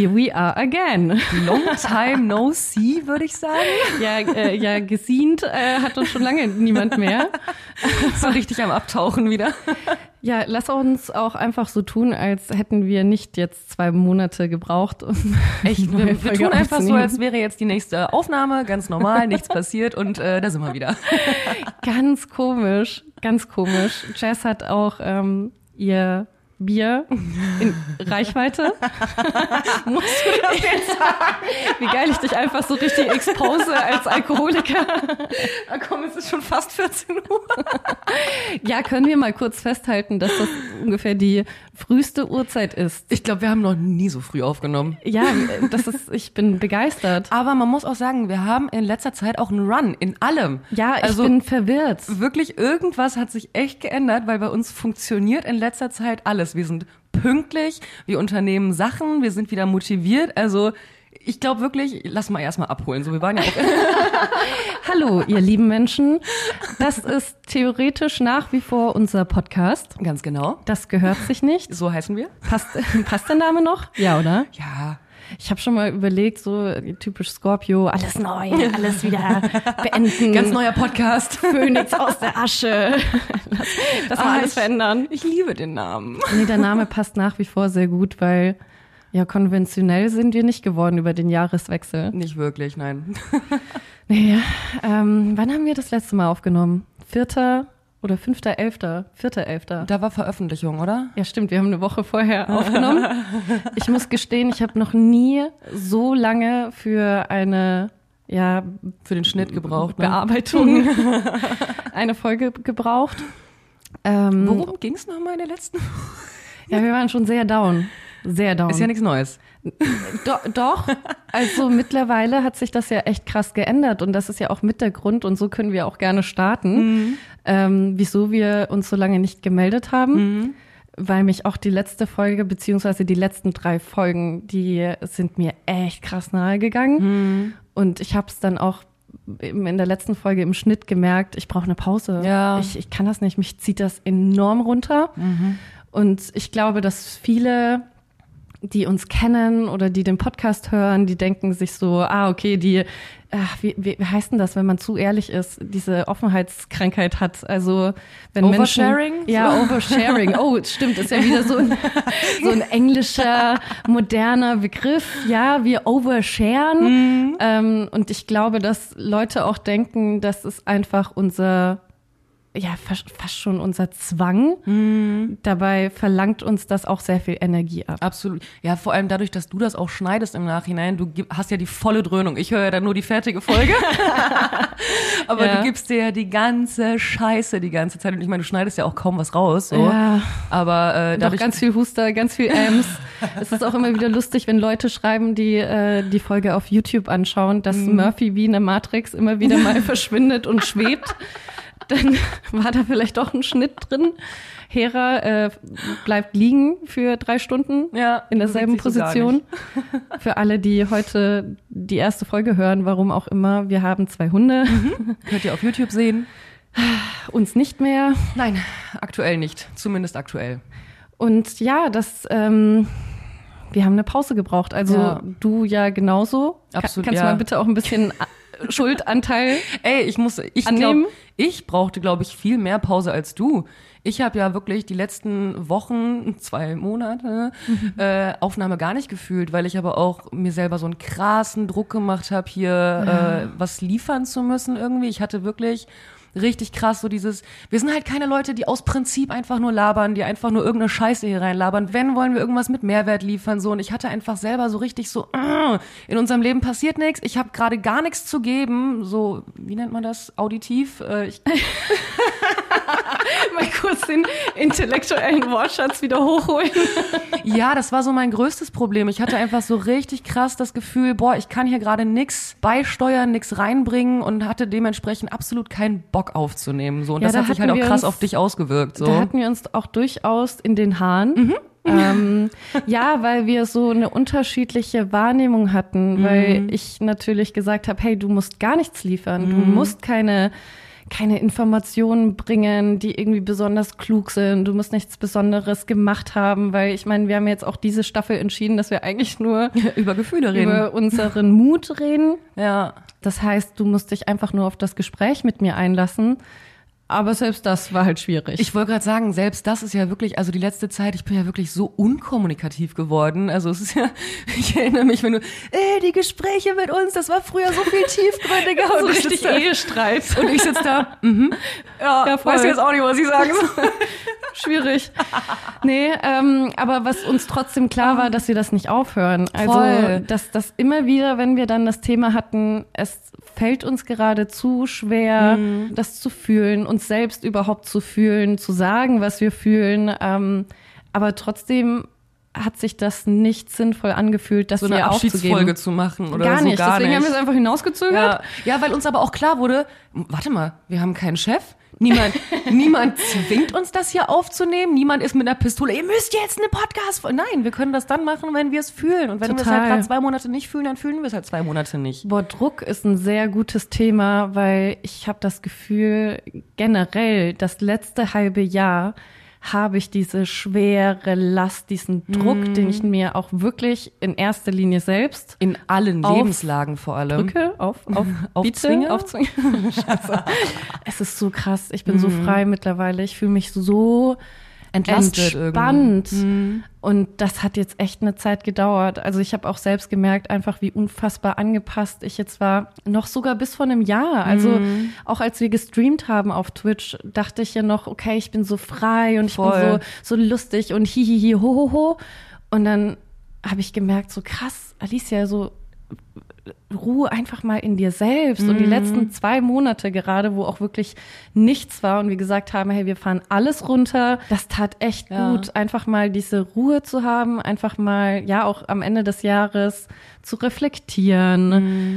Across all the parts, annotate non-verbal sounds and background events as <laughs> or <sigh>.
here we are again. Long time no see, würde ich sagen. Ja, äh, ja gesehnt äh, hat uns schon lange niemand mehr. So richtig am Abtauchen wieder. Ja, lass uns auch einfach so tun, als hätten wir nicht jetzt zwei Monate gebraucht, um Echt, wir, wir tun einfach so, als wäre jetzt die nächste Aufnahme, ganz normal, nichts <laughs> passiert und äh, da sind wir wieder. Ganz komisch, ganz komisch. Jess hat auch ähm, ihr Bier in <laughs> Reichweite. <laughs> Musst du das jetzt sagen? Wie geil ich dich einfach so richtig expose als Alkoholiker. Na komm, es ist schon fast 14 Uhr. <laughs> Ja, können wir mal kurz festhalten, dass das ungefähr die früheste Uhrzeit ist. Ich glaube, wir haben noch nie so früh aufgenommen. Ja, das ist, ich bin begeistert. Aber man muss auch sagen, wir haben in letzter Zeit auch einen Run in allem. Ja, ich Also- bin verwirrt. Wirklich, irgendwas hat sich echt geändert, weil bei uns funktioniert in letzter Zeit alles. Wir sind pünktlich, wir unternehmen Sachen, wir sind wieder motiviert. Also ich glaube wirklich, lass mal erstmal abholen. So, wir waren ja auch <laughs> Hallo, ihr lieben Menschen. Das ist theoretisch nach wie vor unser Podcast. ganz genau. Das gehört sich nicht. So heißen wir. Passt, passt der Name noch? Ja, oder? Ja. Ich habe schon mal überlegt, so typisch Scorpio, alles neu, alles wieder <laughs> beenden. Ganz neuer Podcast. <laughs> Phönix aus der Asche. <laughs> Lass, lass mal Ah, alles ich- verändern. Ich liebe den Namen. Nee, der Name passt nach wie vor sehr gut, weil ja, konventionell sind wir nicht geworden über den Jahreswechsel. Nicht wirklich, nein. Nee, ähm, wann haben wir das letzte Mal aufgenommen? Vierter oder fünfter, elfter? Vierter, elfter. Da war Veröffentlichung, oder? Ja, stimmt, wir haben eine Woche vorher <laughs> aufgenommen. Ich muss gestehen, ich habe noch nie so lange für eine ja, Für den Schnitt gebraucht. Ne? Bearbeitung <laughs> eine Folge gebraucht. Ähm, Worum ging es nochmal in der letzten? ja, wir waren schon sehr down. Sehr down. Ist ja nichts Neues. Do, doch, also mittlerweile hat sich das ja echt krass geändert und das ist ja auch mit der Grund und so können wir auch gerne starten, ähm, wieso wir uns so lange nicht gemeldet haben. Weil mich auch die letzte Folge, beziehungsweise die letzten drei Folgen, die sind mir echt krass nahe gegangen. Und ich habe es dann auch eben in der letzten Folge im Schnitt gemerkt, ich brauche eine Pause. Ja. Ich, ich kann das nicht, mich zieht das enorm runter. Und ich glaube, dass viele die uns kennen oder die den Podcast hören, die denken sich so, ah, okay, die, ach, wie, wie wie heißt denn das, wenn man zu ehrlich ist, diese Offenheitskrankheit hat. Also wenn Oversharing? Menschen, ja, Oversharing. Oh, <laughs> stimmt, ist ja wieder so ein, so ein englischer, moderner Begriff. Ja, wir oversharen. Ähm, und ich glaube, dass Leute auch denken, das ist einfach unser ja, fast, fast schon unser Zwang. Dabei verlangt uns das auch sehr viel Energie ab. Absolut. Ja, vor allem dadurch, dass du das auch schneidest im Nachhinein. Du hast ja die volle Dröhnung. Ich höre ja dann nur die fertige Folge. <laughs> Aber Ja. du gibst dir ja die ganze Scheiße die ganze Zeit. Und ich meine, du schneidest ja auch kaum was raus. So. Ja. Aber äh, Doch dadurch, ganz viel Huster, ganz viel Ams. <laughs> es ist auch immer wieder lustig, wenn Leute schreiben, die äh, die Folge auf YouTube anschauen, dass Mhm. Murphy wie eine Matrix immer wieder mal <laughs> verschwindet und schwebt. Dann <laughs> war da vielleicht doch ein Schnitt drin. Hera äh, bleibt liegen für drei Stunden Ja, in derselben Position. <laughs> Für alle, die heute die erste Folge hören, warum auch immer, wir haben zwei Hunde, könnt ihr auf YouTube sehen. <laughs> uns nicht mehr. Nein, aktuell nicht. Zumindest aktuell. Und ja, das, ähm, wir haben eine Pause gebraucht. Also Ja. du ja genauso. Absolut, Kannst ja. du mal bitte auch ein bisschen Schuldanteil? Ey, ich muss, ich Annehmen? glaube, ich brauchte, glaube ich, viel mehr Pause als du. Ich habe ja wirklich die letzten Wochen, zwei Monate, äh, Aufnahme gar nicht gefühlt, weil ich aber auch mir selber so einen krassen Druck gemacht habe, hier äh, was liefern zu müssen irgendwie. Ich hatte wirklich richtig krass so dieses, wir sind halt keine Leute, die aus Prinzip einfach nur labern, die einfach nur irgendeine Scheiße hier reinlabern. Wenn, wollen wir irgendwas mit Mehrwert liefern, so. Und ich hatte einfach selber so richtig so, äh, in unserem Leben passiert nichts, ich habe gerade gar nichts zu geben, so, wie nennt man das, auditiv? Äh, ich, <laughs> <laughs> mal kurz den intellektuellen Wortschatz wieder hochholen. <laughs> ja, das war so mein größtes Problem. Ich hatte einfach so richtig krass das Gefühl, boah, ich kann hier gerade nix beisteuern, nix reinbringen und hatte dementsprechend absolut keinen Bock aufzunehmen, so. Und Ja, das da hat sich halt auch krass uns- auf dich ausgewirkt, so. Da hatten wir uns auch durchaus in den Haaren. Mhm. Ähm, <laughs> ja, weil wir so eine unterschiedliche Wahrnehmung hatten, Mhm. weil ich natürlich gesagt habe, hey, du musst gar nichts liefern, du Mhm. musst keine keine Informationen bringen, die irgendwie besonders klug sind. Du musst nichts Besonderes gemacht haben, weil ich meine, wir haben jetzt auch diese Staffel entschieden, dass wir eigentlich nur <laughs> über Gefühle reden. Über unseren Mut reden. Ja. Das heißt, du musst dich einfach nur auf das Gespräch mit mir einlassen. Aber selbst das war halt schwierig. Ich wollte gerade sagen, selbst das ist ja wirklich, also die letzte Zeit, ich bin ja wirklich so unkommunikativ geworden. Also es ist ja, <laughs> ich erinnere mich, wenn du, ey, die Gespräche mit uns, das war früher so viel tiefgründiger. so <laughs> und richtig Ehestreit. Und ich sitze da, mhm. ja, ja weiß jetzt auch nicht, was ich sagen <laughs> soll. Schwierig. Nee, ähm, aber was uns trotzdem klar war, dass wir das nicht aufhören. Also, Voll. dass das immer wieder, wenn wir dann das Thema hatten, es fällt uns gerade zu schwer, mhm. das zu fühlen, uns selbst überhaupt zu fühlen, zu sagen, was wir fühlen. Ähm, aber trotzdem hat sich das nicht sinnvoll angefühlt, das so eine Abschiedsfolge zu machen oder gar so nicht. Gar Deswegen nicht. haben wir es einfach hinausgezögert. Ja. ja, weil uns aber auch klar wurde, warte mal, wir haben keinen Chef. Niemand, niemand zwingt uns das hier aufzunehmen. Niemand ist mit einer Pistole. Ihr müsst jetzt eine Podcast. Nein, wir können das dann machen, wenn wir es fühlen. Und wenn wir es halt gerade zwei Monate nicht fühlen, dann fühlen wir es halt zwei Monate nicht. Boah, Druck ist ein sehr gutes Thema, weil ich habe das Gefühl, generell das letzte halbe Jahr habe ich diese schwere Last, diesen Druck, mm. den ich mir auch wirklich in erster Linie selbst in allen Lebenslagen vor allem drücke, auf, auf, <laughs> aufzwinge, aufzwinge. <laughs> <laughs> es ist so krass. Ich bin mm. so frei mittlerweile. Ich fühle mich so entlastet entspannt. Mhm. Und das hat jetzt echt eine Zeit gedauert. Also ich habe auch selbst gemerkt, einfach wie unfassbar angepasst ich jetzt war. Noch sogar bis vor einem Jahr. Also mhm. auch als wir gestreamt haben auf Twitch, dachte ich ja noch, okay, ich bin so frei und Voll. ich bin so, so lustig und hihihi, ho, ho, ho. Und dann habe ich gemerkt, so krass, Alicia, so Ruhe einfach mal in dir selbst. Mhm. Und die mhm. letzten zwei Monate gerade, wo auch wirklich nichts war und wir gesagt haben, hey, wir fahren alles runter, das tat echt ja. gut, einfach mal diese Ruhe zu haben, einfach mal, ja, auch am Ende des Jahres zu reflektieren,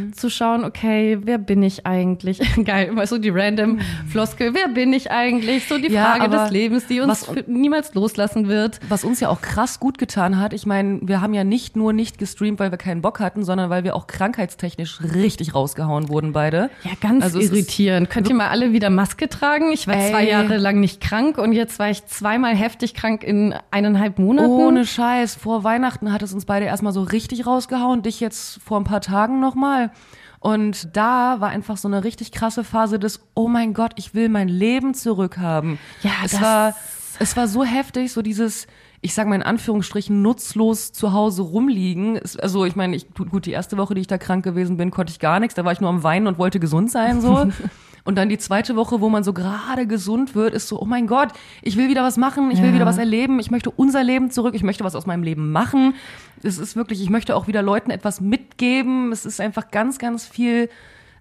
mhm. zu schauen, okay, wer bin ich eigentlich? <laughs> Geil, immer so die random mhm. Floskel, wer bin ich eigentlich? So die ja, Frage des Lebens, die uns niemals loslassen wird. Was uns ja auch krass gut getan hat, ich meine, wir haben ja nicht nur nicht gestreamt, weil wir keinen Bock hatten, sondern weil wir auch krankheitstechnisch richtig rausgehauen wurden beide. Ja, ganz also irritierend. Könnt ihr mal alle wieder Maske tragen? Ich war ey. zwei Jahre lang nicht krank und jetzt war ich zweimal heftig krank in eineinhalb Monaten. Ohne Scheiß. Vor Weihnachten hat es uns beide erstmal so richtig rausgehauen ich jetzt vor ein paar Tagen nochmal. Und da war einfach so eine richtig krasse Phase des, oh mein Gott, ich will mein Leben zurückhaben. Ja, es das war, es war so heftig, so dieses, ich sage mal in Anführungsstrichen, nutzlos zu Hause rumliegen. Also ich meine, ich, gut, die erste Woche, die ich da krank gewesen bin, konnte ich gar nichts. Da war ich nur am Weinen und wollte gesund sein, so. <laughs> Und dann die zweite Woche, wo man so gerade gesund wird, ist so, oh mein Gott, ich will wieder was machen, ich will ja. wieder was erleben, ich möchte unser Leben zurück, ich möchte was aus meinem Leben machen. Es ist wirklich, ich möchte auch wieder Leuten etwas mitgeben. Es ist einfach ganz, ganz viel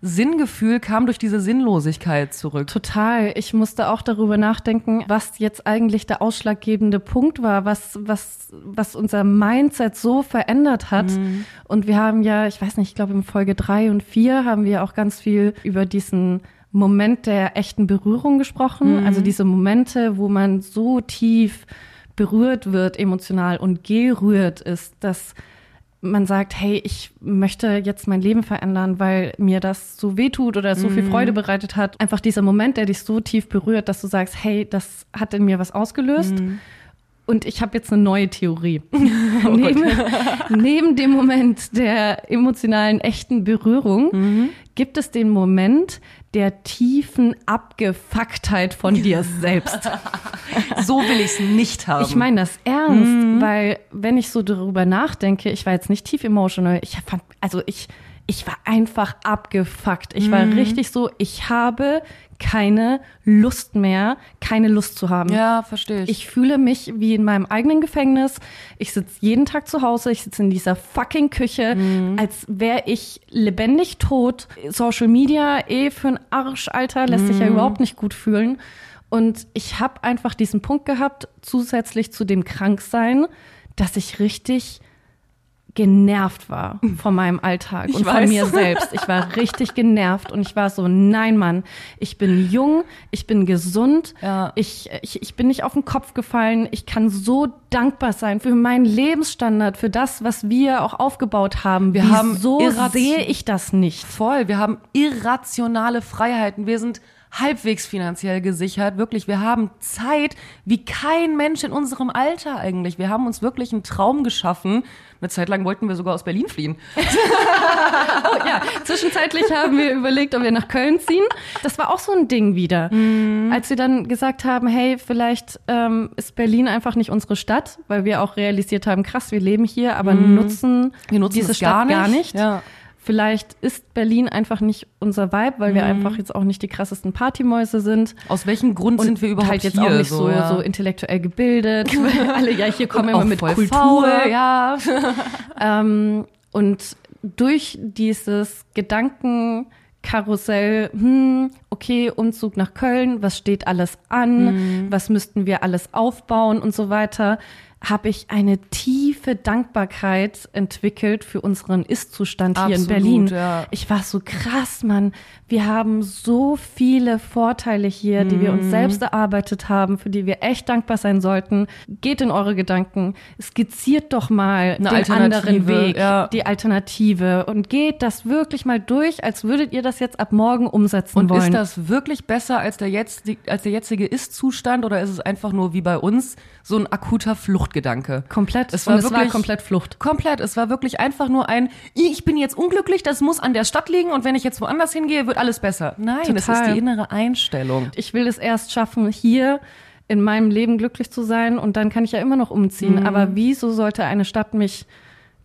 Sinngefühl kam durch diese Sinnlosigkeit zurück. Total. Ich musste auch darüber nachdenken, was jetzt eigentlich der ausschlaggebende Punkt war, was, was, was unser Mindset so verändert hat. Mhm. Und wir haben ja, ich weiß nicht, ich glaube in Folge drei und vier haben wir auch ganz viel über diesen Moment der echten Berührung gesprochen. Mhm. Also diese Momente, wo man so tief berührt wird emotional und gerührt ist, dass man sagt, hey, ich möchte jetzt mein Leben verändern, weil mir das so weh tut oder so viel mhm. Freude bereitet hat. Einfach dieser Moment, der dich so tief berührt, dass du sagst, hey, das hat in mir was ausgelöst. Mm. Und ich habe jetzt eine neue Theorie. <laughs> oh neben, neben, dem Moment der emotionalen, echten Berührung mhm. gibt es den Moment der tiefen Abgefucktheit von dir <laughs> selbst. so will ich es nicht haben. Ich meine das ernst, mhm. weil wenn ich so darüber nachdenke, ich war jetzt nicht tief emotional, ich fand, also ich, ich war einfach abgefuckt. Ich war mhm. richtig so, ich habe keine Lust mehr, keine Lust zu haben. Ja, verstehe ich. Ich fühle mich wie in meinem eigenen Gefängnis. Ich sitze jeden Tag zu Hause, ich sitze in dieser fucking Küche, mhm. als wäre ich lebendig tot. Social Media eh für einen Arsch, Alter, lässt mhm. sich ja mhm. überhaupt nicht gut fühlen. Und ich habe einfach diesen Punkt gehabt, zusätzlich zu dem Kranksein, dass ich richtig genervt war von meinem Alltag ich und weiß. von mir selbst. Ich war <laughs> richtig genervt und ich war so, nein, Mann, ich bin jung, ich bin gesund, ja. ich, ich, ich bin nicht auf den Kopf gefallen. Ich kann so dankbar sein für meinen Lebensstandard, für das, was wir auch aufgebaut haben. Wir haben so sehe ich das nicht. Voll, wir haben irrationale Freiheiten. Wir sind halbwegs finanziell gesichert. Wirklich, wir haben Zeit wie kein Mensch in unserem Alter eigentlich. Wir haben uns wirklich einen Traum geschaffen. Eine Zeit lang wollten wir sogar aus Berlin fliehen. <laughs> oh ja, zwischenzeitlich haben wir überlegt, ob wir nach Köln ziehen. Das war auch so ein Ding wieder. Mhm. Als wir dann gesagt haben, hey, vielleicht ähm, ist Berlin einfach nicht unsere Stadt, weil wir auch realisiert haben, krass, wir leben hier, aber mhm. nutzen, wir nutzen diese Stadt gar nicht. Gar nicht. Ja. Vielleicht ist Berlin einfach nicht unser Vibe, weil wir mhm. einfach jetzt auch nicht die krassesten Partymäuse sind. Aus welchem Grund und sind wir überhaupt halt jetzt hier? auch nicht so, so, ja. so intellektuell gebildet. <laughs> Alle, ja, hier kommen immer mit Kultur. Faul, ja. <laughs> ähm, und durch dieses Gedankenkarussell, hm, okay, Umzug nach Köln, was steht alles an, mhm. was müssten wir alles aufbauen und so weiter, habe ich eine tiefe Dankbarkeit entwickelt für unseren Ist-Zustand hier in Berlin. Ja. Ich war so krass, Mann. Wir haben so viele Vorteile hier, die wir uns mhm. selbst erarbeitet haben, für die wir echt dankbar sein sollten. Geht in eure Gedanken, skizziert doch mal Eine den anderen Weg, ja. die Alternative und geht das wirklich mal durch, als würdet ihr das jetzt ab morgen umsetzen und wollen. Und ist das wirklich besser als der, jetzt, als der jetzige Ist-Zustand oder ist es einfach nur wie bei uns so ein akuter Flucht Fluchtgedanke. Komplett. Es war, wirklich, es war komplett Flucht. Komplett. Es war wirklich einfach nur ein, ich bin jetzt unglücklich, das muss an der Stadt liegen und wenn ich jetzt woanders hingehe, wird alles besser. Nein, Total. das ist die innere Einstellung. Ich will es erst schaffen, hier in meinem Leben glücklich zu sein und dann kann ich ja immer noch umziehen. Mhm. Aber wieso sollte eine Stadt mich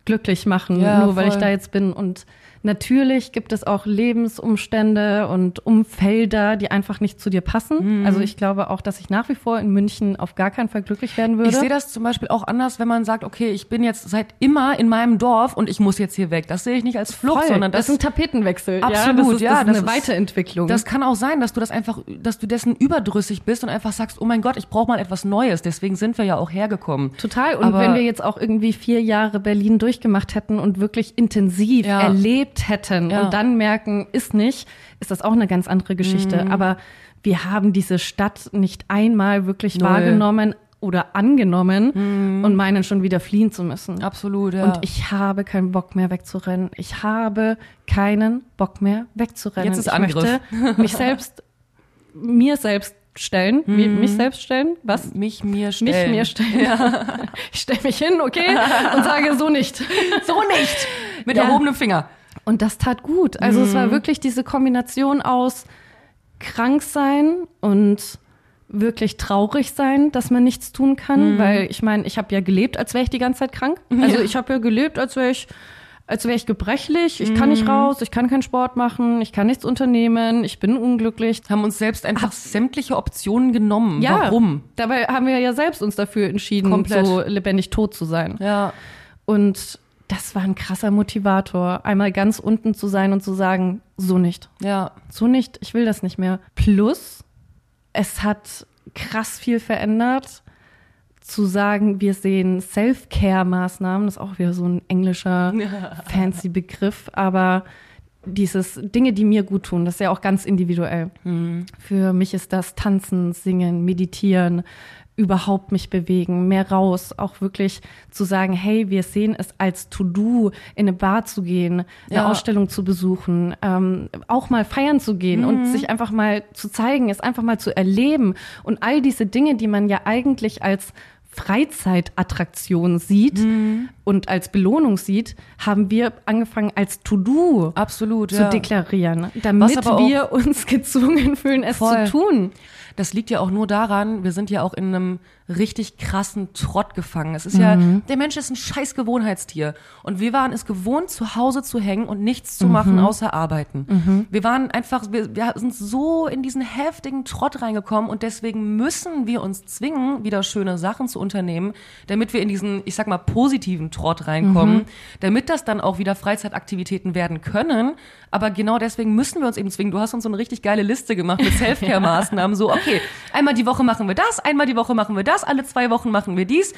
glücklich machen, ja, nur weil ich da jetzt bin und Natürlich gibt es auch Lebensumstände und Umfelder, die einfach nicht zu dir passen. Mhm. Also ich glaube auch, dass ich nach wie vor in München auf gar keinen Fall glücklich werden würde. Ich sehe das zum Beispiel auch anders, wenn man sagt, okay, ich bin jetzt seit immer in meinem Dorf und ich muss jetzt hier weg. Das sehe ich nicht als Flucht, Voll. sondern das, das ist ein Tapetenwechsel. Absolut, ja, das ist, ja, das ist eine das Weiterentwicklung. Das kann auch sein, dass du das einfach, dass du dessen überdrüssig bist und einfach sagst, oh mein Gott, ich brauche mal etwas Neues. Deswegen sind wir ja auch hergekommen. Total. Und Aber wenn wir jetzt auch irgendwie vier Jahre Berlin durchgemacht hätten und wirklich intensiv ja. erlebt erlebt hätten ja. und dann merken, ist nicht, ist das auch eine ganz andere Geschichte. Mhm. Aber wir haben diese Stadt nicht einmal wirklich Null. wahrgenommen oder angenommen mhm. und meinen schon wieder fliehen zu müssen. Absolut, ja. Und ich habe keinen Bock mehr wegzurennen. Ich habe keinen Bock mehr wegzurennen. Jetzt ist ich Angriff. möchte mich selbst, <laughs> mir selbst stellen, mhm. mich selbst stellen, was? Mich mir stellen. Mich mir stellen. Ja. <laughs> Ich stelle mich hin, okay, und sage so nicht. <laughs> So nicht. Mit ja. erhobenem Finger. Und das tat gut. Also mhm. es war mhm. wirklich diese Kombination aus krank sein und wirklich traurig sein, dass man nichts tun kann, mhm. weil ich meine, ich habe ja gelebt, als wäre ich die ganze Zeit krank. Also ja. ich habe ja gelebt, als wäre ich als wäre ich gebrechlich, ich kann nicht mhm. raus, ich kann keinen Sport machen, ich kann nichts unternehmen, ich bin unglücklich. Haben uns selbst einfach Hab, sämtliche Optionen genommen. Ja, Warum? Dabei haben wir ja selbst uns dafür entschieden, Komplett. so lebendig tot zu sein. Ja. Und das war ein krasser Motivator, einmal ganz unten zu sein und zu sagen, so nicht. Ja. So nicht, ich will das nicht mehr. Plus, es hat krass viel verändert, zu sagen, wir sehen Self-Care-Maßnahmen, das ist auch wieder so ein englischer, <laughs> fancy Begriff, aber dieses Dinge, die mir gut tun, das ist ja auch ganz individuell. Mhm. Für mich ist das Tanzen, Singen, Meditieren, überhaupt mich bewegen, mehr raus, auch wirklich zu sagen, hey, wir sehen es als To-Do, in eine Bar zu gehen, eine ja. Ausstellung zu besuchen, ähm, auch mal feiern zu gehen mhm. und sich einfach mal zu zeigen, es einfach mal zu erleben und all diese Dinge, die man ja eigentlich als Freizeitattraktion sieht mhm. Und als Belohnung sieht, haben wir angefangen als To-Do absolut zu ja. deklarieren, damit wir uns <laughs> gezwungen fühlen, es voll. zu tun. Das liegt ja auch nur daran, wir sind ja auch in einem richtig krassen Trott gefangen. Es ist mhm. ja, der Mensch ist ein scheiß Gewohnheitstier. Und wir waren es gewohnt, zu Hause zu hängen und nichts zu mhm. machen, außer arbeiten. Mhm. Wir waren einfach, wir, wir sind so in diesen heftigen Trott reingekommen und deswegen müssen wir uns zwingen, wieder schöne Sachen zu unternehmen, damit wir in diesen, ich sag mal, positiven Trott reinkommen, mhm. damit das dann auch wieder Freizeitaktivitäten werden können. Aber genau deswegen müssen wir uns eben zwingen. Du hast uns so eine richtig geile Liste gemacht mit <laughs> Selfcare-Maßnahmen. So, okay, einmal die Woche machen wir das, einmal die Woche machen wir das, alle zwei Wochen machen wir dies.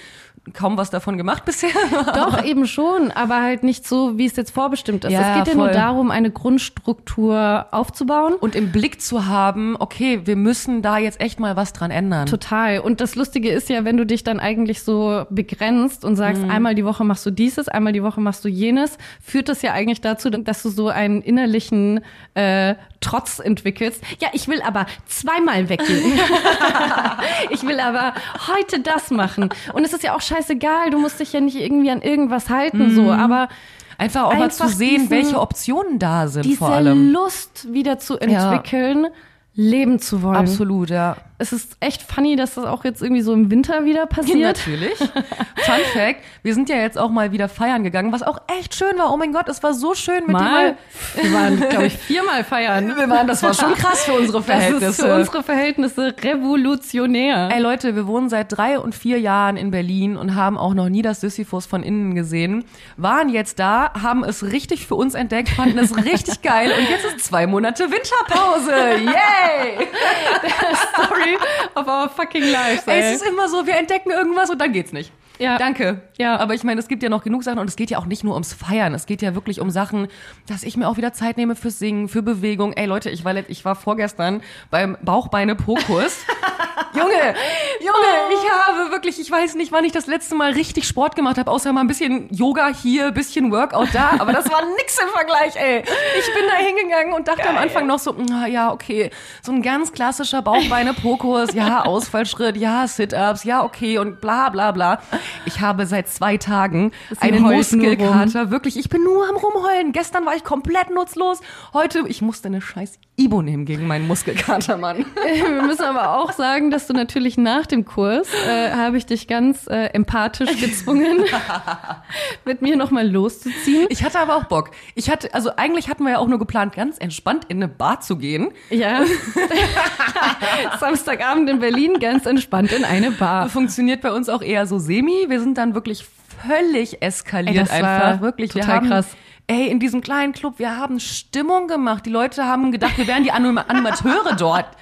Kaum was davon gemacht bisher. <laughs> Doch, eben schon, aber halt nicht so, wie es jetzt vorbestimmt ist. Ja, es geht ja nur darum, eine Grundstruktur aufzubauen. Und im Blick zu haben, okay, wir müssen da jetzt echt mal was dran ändern. Total. Und das Lustige ist ja, wenn du dich dann eigentlich so begrenzt und sagst, mhm. einmal die Woche machst du dieses, einmal die Woche machst du jenes, führt das ja eigentlich dazu, dass du so einen innerlichen äh, Trotz entwickelst. Ja, ich will aber zweimal weggehen. <laughs> ich will aber heute das machen. Und es ist ja auch scheißegal, du musst dich ja nicht irgendwie an irgendwas halten, so, aber Einfach auch mal Einfach zu sehen, diesen- welche Optionen da sind diese vor allem. Lust wieder zu entwickeln, leben zu wollen. Absolut, ja. Es ist echt funny, dass das auch jetzt irgendwie so im Winter wieder <laughs> passiert. Natürlich. Fun Fact, wir sind ja jetzt auch mal wieder feiern gegangen, was auch echt schön war. Oh mein Gott, es war so schön mit Mal. dir Wir waren, glaube ich, viermal feiern. mal. Wir waren, das war schon krass für unsere <laughs> Das Verhältnisse. ist für unsere Verhältnisse revolutionär. Ey Leute, wir wohnen seit drei und vier Jahren in Berlin und haben auch noch nie das Sisyphus von innen gesehen. Waren jetzt da, haben es richtig für uns entdeckt, fanden es richtig <laughs> geil und jetzt ist zwei Monate Winterpause. Yay! Story of our fucking lives. Ey. es ist immer so, wir entdecken irgendwas und dann geht's nicht. Ja. Danke. Ja. Aber ich meine, es gibt ja noch genug Sachen und es geht ja auch nicht nur ums Feiern. Es geht ja wirklich um Sachen, dass ich mir auch wieder Zeit nehme fürs Singen, für Bewegung. Ey Leute, ich war, ich war vorgestern beim Bauchbeine-Pokus. <laughs> Junge, Junge, ich habe wirklich, ich weiß nicht, wann ich das letzte Mal richtig Sport gemacht habe, außer mal ein bisschen Yoga hier, bisschen Workout da, aber das war nix im Vergleich, ey. Ich bin da hingegangen und dachte am Anfang noch so, na ja, okay, so ein ganz klassischer Bauchbeine-Pokus, ja, <laughs> Ausfallschritt, ja, Sit-Ups, ja, okay und bla bla bla. Ich habe seit zwei Tagen einen. Muskelkater, wirklich, ich bin nur am rumheulen. Gestern war ich komplett nutzlos, heute, ich musste eine scheiß Ibo nehmen gegen meinen Muskelkater, Mann. <laughs> Wir müssen aber auch sagen, dass du natürlich nach dem Kurs äh, habe ich dich ganz äh, empathisch gezwungen, <laughs> mit mir nochmal loszuziehen. Ich hatte aber auch Bock. Ich hatte, also eigentlich hatten wir ja auch nur geplant, ganz entspannt in eine Bar zu gehen. Ja. <laughs> Samstagabend in Berlin, ganz entspannt in eine Bar. Funktioniert bei uns auch eher so semi. Wir sind dann wirklich völlig eskaliert Ey, das war einfach. Wirklich, wir total haben, krass. Ey, in diesem kleinen Club, wir haben Stimmung gemacht. Die Leute haben gedacht, wir wären die Anim Animateure dort. <laughs>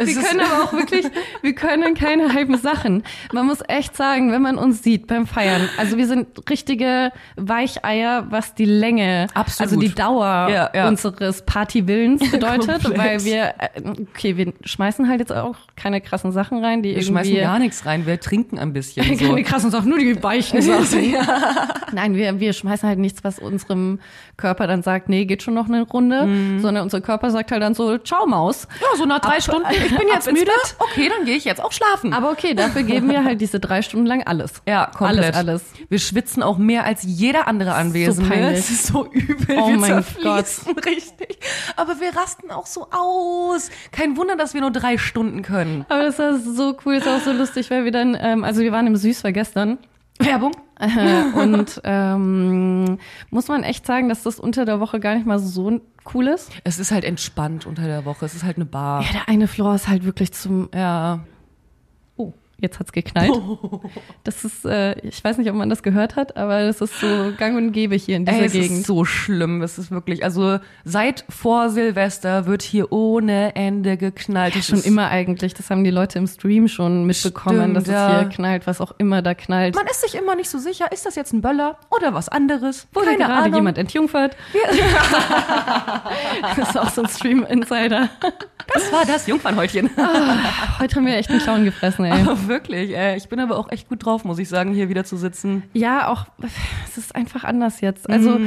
Es Wir können aber auch wirklich, wir können keine halben Sachen. Man muss echt sagen, wenn man uns sieht beim Feiern, also wir sind richtige Weicheier, was die Länge, Absolut. also die Dauer Ja, ja. unseres Partywillens bedeutet, Komplett. weil wir, äh, okay, wir schmeißen halt jetzt auch keine krassen Sachen rein, die wir irgendwie schmeißen gar nichts rein, wir trinken ein bisschen. <laughs> So. keine krassen Sachen, nur die weichen Sachen. <laughs> Nein, wir, wir schmeißen halt nichts, was unserem Körper dann sagt, nee, geht schon noch eine Runde, Mhm. sondern unser Körper sagt halt dann so, ciao Maus. Ja, so nach drei Ab- Stunden, ich bin <laughs> jetzt müde. Bett. Okay, dann gehe ich jetzt auch schlafen. Aber okay, dafür geben wir halt diese drei Stunden lang alles. Ja, komplett. Alles, alles. Wir schwitzen auch mehr als jeder andere Anwesende. peinlich. Es ist so übel. Oh wir mein zerfließen richtig. Aber wir rasten auch so aus. Kein Wunder, dass wir nur drei Stunden können. Aber das war so cool, ist auch so lustig, weil wir dann, ähm, also wir waren im Süßver gestern Werbung? <laughs> und ähm, muss man echt sagen, dass das unter der Woche gar nicht mal so cool ist. Es ist halt entspannt unter der Woche. Es ist halt eine Bar. Ja, der eine Floor ist halt wirklich zum, Ja. Jetzt hat's geknallt. <laughs> Das ist, äh, ich weiß nicht, ob man das gehört hat, aber das ist so gang und gäbe hier in dieser Ey, es Gegend. ist so schlimm. Es ist wirklich, also seit vor Silvester wird hier ohne Ende geknallt. Es Schon immer eigentlich, das haben die Leute im Stream schon mitbekommen, Stimmt, dass ja. es hier knallt, was auch immer da knallt. Man ist sich immer nicht so sicher, ist das jetzt ein Böller oder was anderes? Wurde Keine gerade Ahnung. jemand entjungfert. <laughs> <laughs> das ist auch so ein Stream-Insider. Das war das Jungfernhäutchen. Heute haben wir echt einen Clown gefressen, ey. Wirklich, ey, ich bin aber auch echt gut drauf, muss ich sagen, hier wieder zu sitzen. Ja, auch, es ist einfach anders jetzt. Also,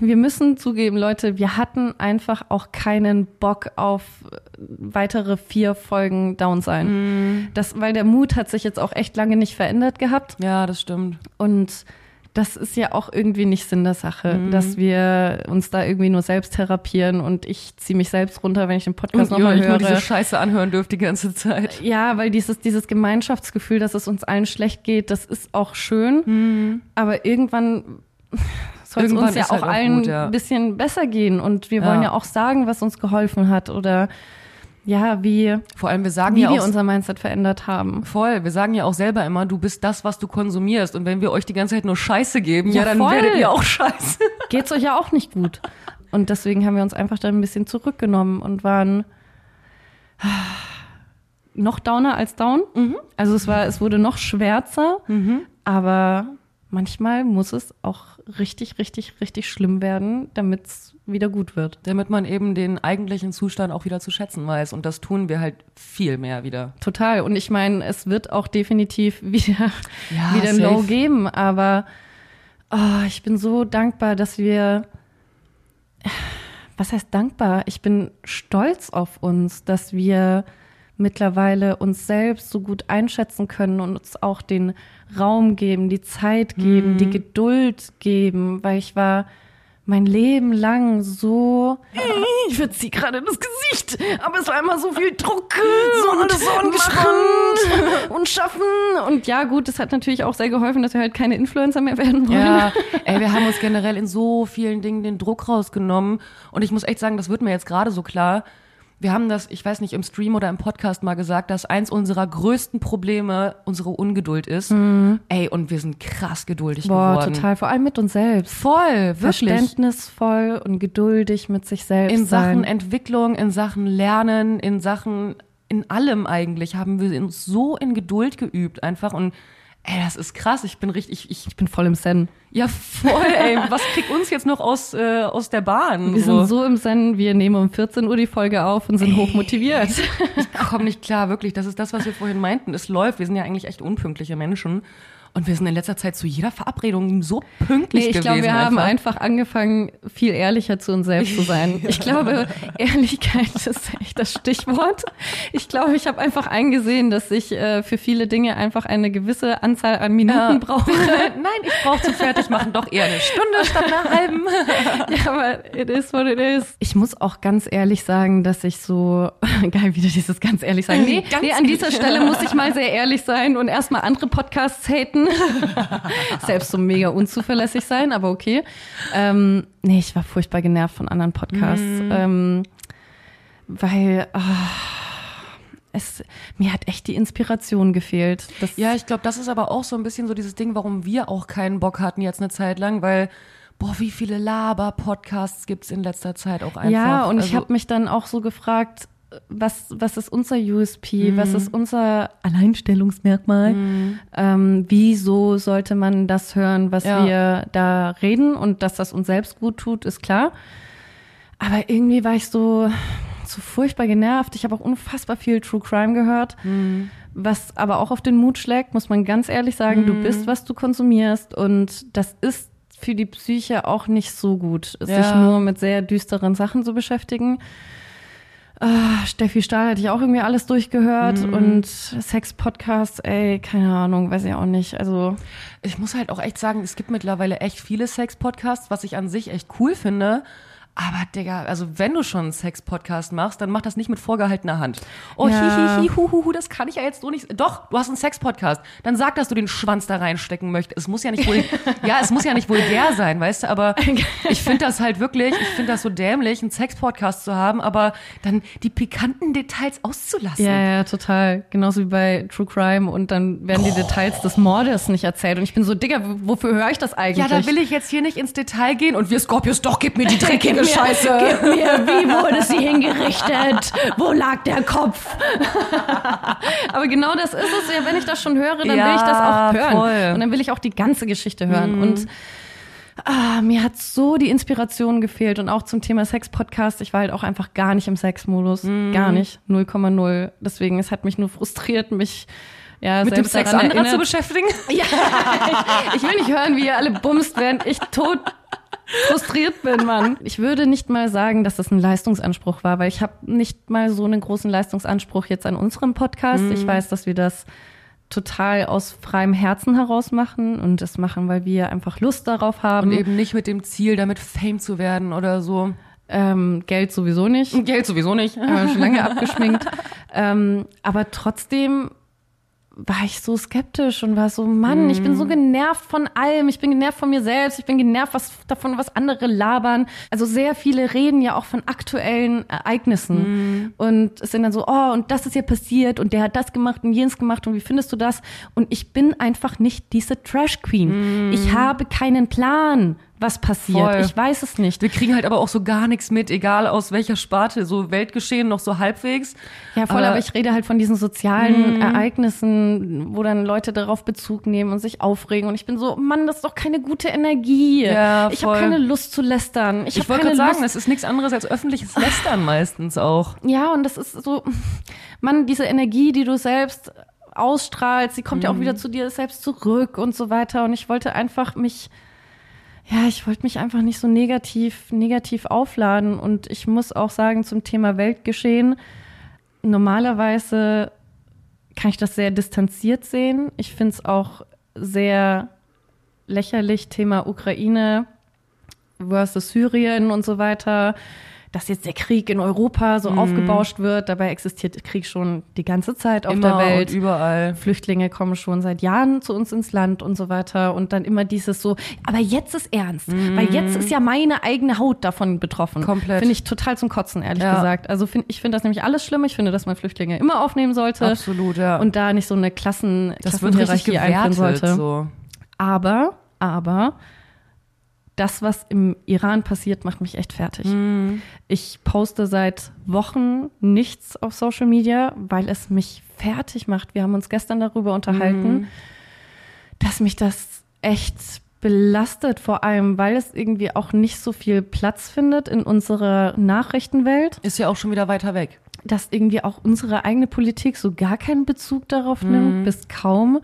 wir müssen zugeben, Leute, wir hatten einfach auch keinen Bock auf weitere vier Folgen Down sein. Das, weil der Mut hat sich jetzt auch echt lange nicht verändert gehabt. Ja, das stimmt. Und das ist ja auch irgendwie nicht Sinn der Sache, dass wir uns da irgendwie nur selbst therapieren und ich ziehe mich selbst runter, wenn ich den Podcast nochmal ihr euch nur höre. diese Scheiße anhören dürft die ganze Zeit. Ja, weil dieses, dieses Gemeinschaftsgefühl, dass es uns allen schlecht geht, das ist auch schön. Aber irgendwann soll es uns ja ist auch halt allen gut, ja. ein bisschen besser gehen. Und wir wollen Ja. ja auch sagen, was uns geholfen hat oder ja, wie, Vor allem, wir sagen wie ja wir auch unser Mindset verändert haben. voll, wir sagen ja auch selber immer, du bist das, was du konsumierst. Und wenn wir euch die ganze Zeit nur Scheiße geben, ja, Ja, dann voll. werdet ihr auch Scheiße. <laughs> Geht's euch ja auch nicht gut. Und deswegen haben wir uns einfach dann ein bisschen zurückgenommen und waren noch downer als down. Also es war, es wurde noch schwärzer, aber manchmal muss es auch richtig, richtig, richtig schlimm werden, damit es wieder gut wird. Damit man eben den eigentlichen Zustand auch wieder zu schätzen weiß. Und das tun wir halt viel mehr wieder. Total. Und ich meine, es wird auch definitiv <laughs> wieder, Ja, wieder ein. Low geben, aber Oh, ich bin so dankbar, dass wir. Was heißt dankbar? Ich bin stolz auf uns, dass wir mittlerweile uns selbst so gut einschätzen können und uns auch den Raum geben, die Zeit geben, mhm. die Geduld geben, weil ich war mein Leben lang so. Ich verziehe gerade das Gesicht, aber es war immer so viel Druck, so und so angespannt und schaffen. Und ja, gut, das hat natürlich auch sehr geholfen, dass wir halt keine Influencer mehr werden wollen. Ja, ey, wir haben uns generell in so vielen Dingen den Druck rausgenommen. Und ich muss echt sagen, das wird mir jetzt gerade so klar wir haben das, ich weiß nicht, im Stream oder im Podcast mal gesagt, dass eins unserer größten Probleme unsere Ungeduld ist. Mhm. Ey, und wir sind krass geduldig Boah, geworden. total. Vor allem mit uns selbst. Voll, wirklich. Verständnisvoll und geduldig mit sich selbst. In sein. Sachen Entwicklung, in Sachen Lernen, in Sachen, in allem eigentlich haben wir uns so in Geduld geübt einfach und Ey, das ist krass. Ich bin richtig, ich, ich bin voll im Zen. Ja, voll, ey. <laughs> Was kriegt uns jetzt noch aus, äh, aus der Bahn? Wir so. sind so im Zen, wir nehmen um 14 Uhr die Folge auf und sind ey, hochmotiviert. Ich komme nicht klar, wirklich. Das ist das, was wir vorhin meinten. Es läuft. Wir sind ja eigentlich echt unpünktliche Menschen. Und wir sind in letzter Zeit zu jeder Verabredung so pünktlich nee, ich gewesen. Ich glaube, wir einfach. haben einfach angefangen, viel ehrlicher zu uns selbst zu sein. <laughs> Ich glaube, Ehrlichkeit <laughs> ist echt das Stichwort. Ich glaube, ich habe einfach eingesehen, dass ich äh, für viele Dinge einfach eine gewisse Anzahl an Minuten ja. brauche. <laughs> Nein, ich brauche zum Fertigmachen doch eher eine Stunde statt einer halben. ja, aber it is what it is. Ich muss auch ganz ehrlich sagen, dass ich so, geil, wieder dieses ganz ehrlich sagen. Nee, nee an dieser Stelle muss ich mal sehr ehrlich sein und erstmal andere Podcasts haten hatten. <laughs> Selbst so mega unzuverlässig sein, aber okay. Ähm, nee, ich war furchtbar genervt von anderen Podcasts. Mm. Ähm, weil oh, es, mir hat echt die Inspiration gefehlt. Das ja, ich glaube, das ist aber auch so ein bisschen so dieses Ding, warum wir auch keinen Bock hatten jetzt eine Zeit lang, weil boah, wie viele Laber-Podcasts gibt's in letzter Zeit auch einfach. Ja, und also, ich habe mich dann auch so gefragt, was, was ist unser USP, mhm. was ist unser Alleinstellungsmerkmal, mhm. ähm, wieso sollte man das hören, was ja. wir da reden und dass das uns selbst gut tut, ist klar. Aber irgendwie war ich so, so furchtbar genervt. Ich habe auch unfassbar viel True Crime gehört, mhm. was aber auch auf den Mut schlägt, muss man ganz ehrlich sagen. Du mhm. bist, was du konsumierst und das ist für die Psyche auch nicht so gut, ja. sich nur mit sehr düsteren Sachen zu beschäftigen. Ah, Steffi Stahl hatte ich auch irgendwie alles durchgehört mhm. und Sex-Podcasts, ey, keine Ahnung, weiß ich auch nicht. Also ich muss halt auch echt sagen, es gibt mittlerweile echt viele Sex-Podcasts, was ich an sich echt cool finde. Aber Digga, also wenn du schon einen Sex-Podcast machst, dann mach das nicht mit vorgehaltener Hand. Oh, ja. hi, hi, hi, hu, hu, hu, das kann ich ja jetzt so nicht. Doch, du hast einen Sex-Podcast. Dann sag, dass du den Schwanz da reinstecken möchtest. Es muss ja nicht wohl, <laughs> ja, es muss ja nicht vulgär sein, weißt du, aber <laughs> ich finde das halt wirklich, ich finde das so dämlich, einen Sex-Podcast zu haben, aber dann die pikanten Details auszulassen. Ja, ja, total. Genauso wie bei True Crime und dann werden die oh. Details des Mordes nicht erzählt. Und ich bin so, Digga, wofür höre ich das eigentlich? Ja, da will ich jetzt hier nicht ins Detail gehen und wir Scorpius, doch, gib mir die dreckige <laughs> Scheiße. <laughs> Gib mir, wie wurde sie hingerichtet? Wo lag der Kopf? <laughs> Aber genau das ist es ja, wenn ich das schon höre, dann ja, will ich das auch hören. Voll. Und dann will ich auch die ganze Geschichte hören. Mhm. Und Ah, mir hat so die Inspiration gefehlt und auch zum Thema Sex-Podcast. Ich war halt auch einfach gar nicht im Sex-Modus. Mm. Gar nicht. 0,0. Deswegen, es hat mich nur frustriert, mich ja, mit dem Sex anderer zu beschäftigen. <laughs> Ja, ich, ich will nicht hören, wie ihr alle bumst, während ich tot frustriert bin, Mann. Ich würde nicht mal sagen, dass das ein Leistungsanspruch war, weil ich habe nicht mal so einen großen Leistungsanspruch jetzt an unserem Podcast. Mhm. Ich weiß, dass wir das total aus freiem Herzen heraus machen und das machen, weil wir einfach Lust darauf haben. Und eben nicht mit dem Ziel, damit Fame zu werden oder so. Ähm, Geld sowieso nicht. Geld sowieso nicht. Äh, schon lange abgeschminkt. <laughs> ähm, aber trotzdem war ich so skeptisch und war so, Mann, ich bin so mhm. genervt von allem. Ich bin genervt von mir selbst. Ich bin genervt was, davon, was andere labern. Also sehr viele reden ja auch von aktuellen Ereignissen. Mm. Und es sind dann so, oh, und das ist ja passiert und der hat das gemacht und jenes gemacht und wie findest du das? Und ich bin einfach nicht diese Trash Queen. Mm. Ich habe keinen Plan was passiert. Voll. Ich weiß es nicht. Wir kriegen halt aber auch so gar nichts mit, egal aus welcher Sparte, so Weltgeschehen noch so halbwegs. Ja, voll, aber, aber ich rede halt von diesen sozialen mm. Ereignissen, wo dann Leute darauf Bezug nehmen und sich aufregen. Und ich bin so, Mann, das ist doch keine gute Energie. Ja, ich habe keine Lust zu lästern. Ich, ich wollte gerade sagen, es ist nichts anderes als öffentliches Lästern meistens auch. Ja, und das ist so, Mann, diese Energie, die du selbst ausstrahlst, sie kommt mm. ja auch wieder mhm. zu dir selbst zurück und so weiter. Und ich wollte einfach mich ja, ich wollte mich einfach nicht so negativ, negativ aufladen. Und ich muss auch sagen, zum Thema Weltgeschehen, normalerweise kann ich das sehr distanziert sehen. Ich finde es auch sehr lächerlich, Thema Ukraine versus Syrien und so weiter dass jetzt der Krieg in Europa so mhm. aufgebauscht wird. Dabei existiert Krieg schon die ganze Zeit auf immer der Welt. Und überall. Flüchtlinge kommen schon seit Jahren zu uns ins Land und so weiter. Und dann immer dieses so, aber jetzt ist ernst, mhm. weil jetzt ist ja meine eigene Haut davon betroffen. Komplett. Finde ich total zum Kotzen, ehrlich ja. gesagt. Also find, ich finde das nämlich alles schlimm. Ich finde, dass man Flüchtlinge immer aufnehmen sollte. Absolut, ja. Und da nicht so eine Klassen, das Klassenhierarchie einführen sollte. So. Aber, aber das, was im Iran passiert, macht mich echt fertig. Mhm. Ich poste seit Wochen nichts auf Social Media, weil es mich fertig macht. Wir haben uns gestern darüber unterhalten, mhm. dass mich das echt belastet, vor allem, weil es irgendwie auch nicht so viel Platz findet in unserer Nachrichtenwelt. Ist ja auch schon wieder weiter weg. Dass irgendwie auch unsere eigene Politik so gar keinen Bezug darauf mhm. nimmt, bis kaum.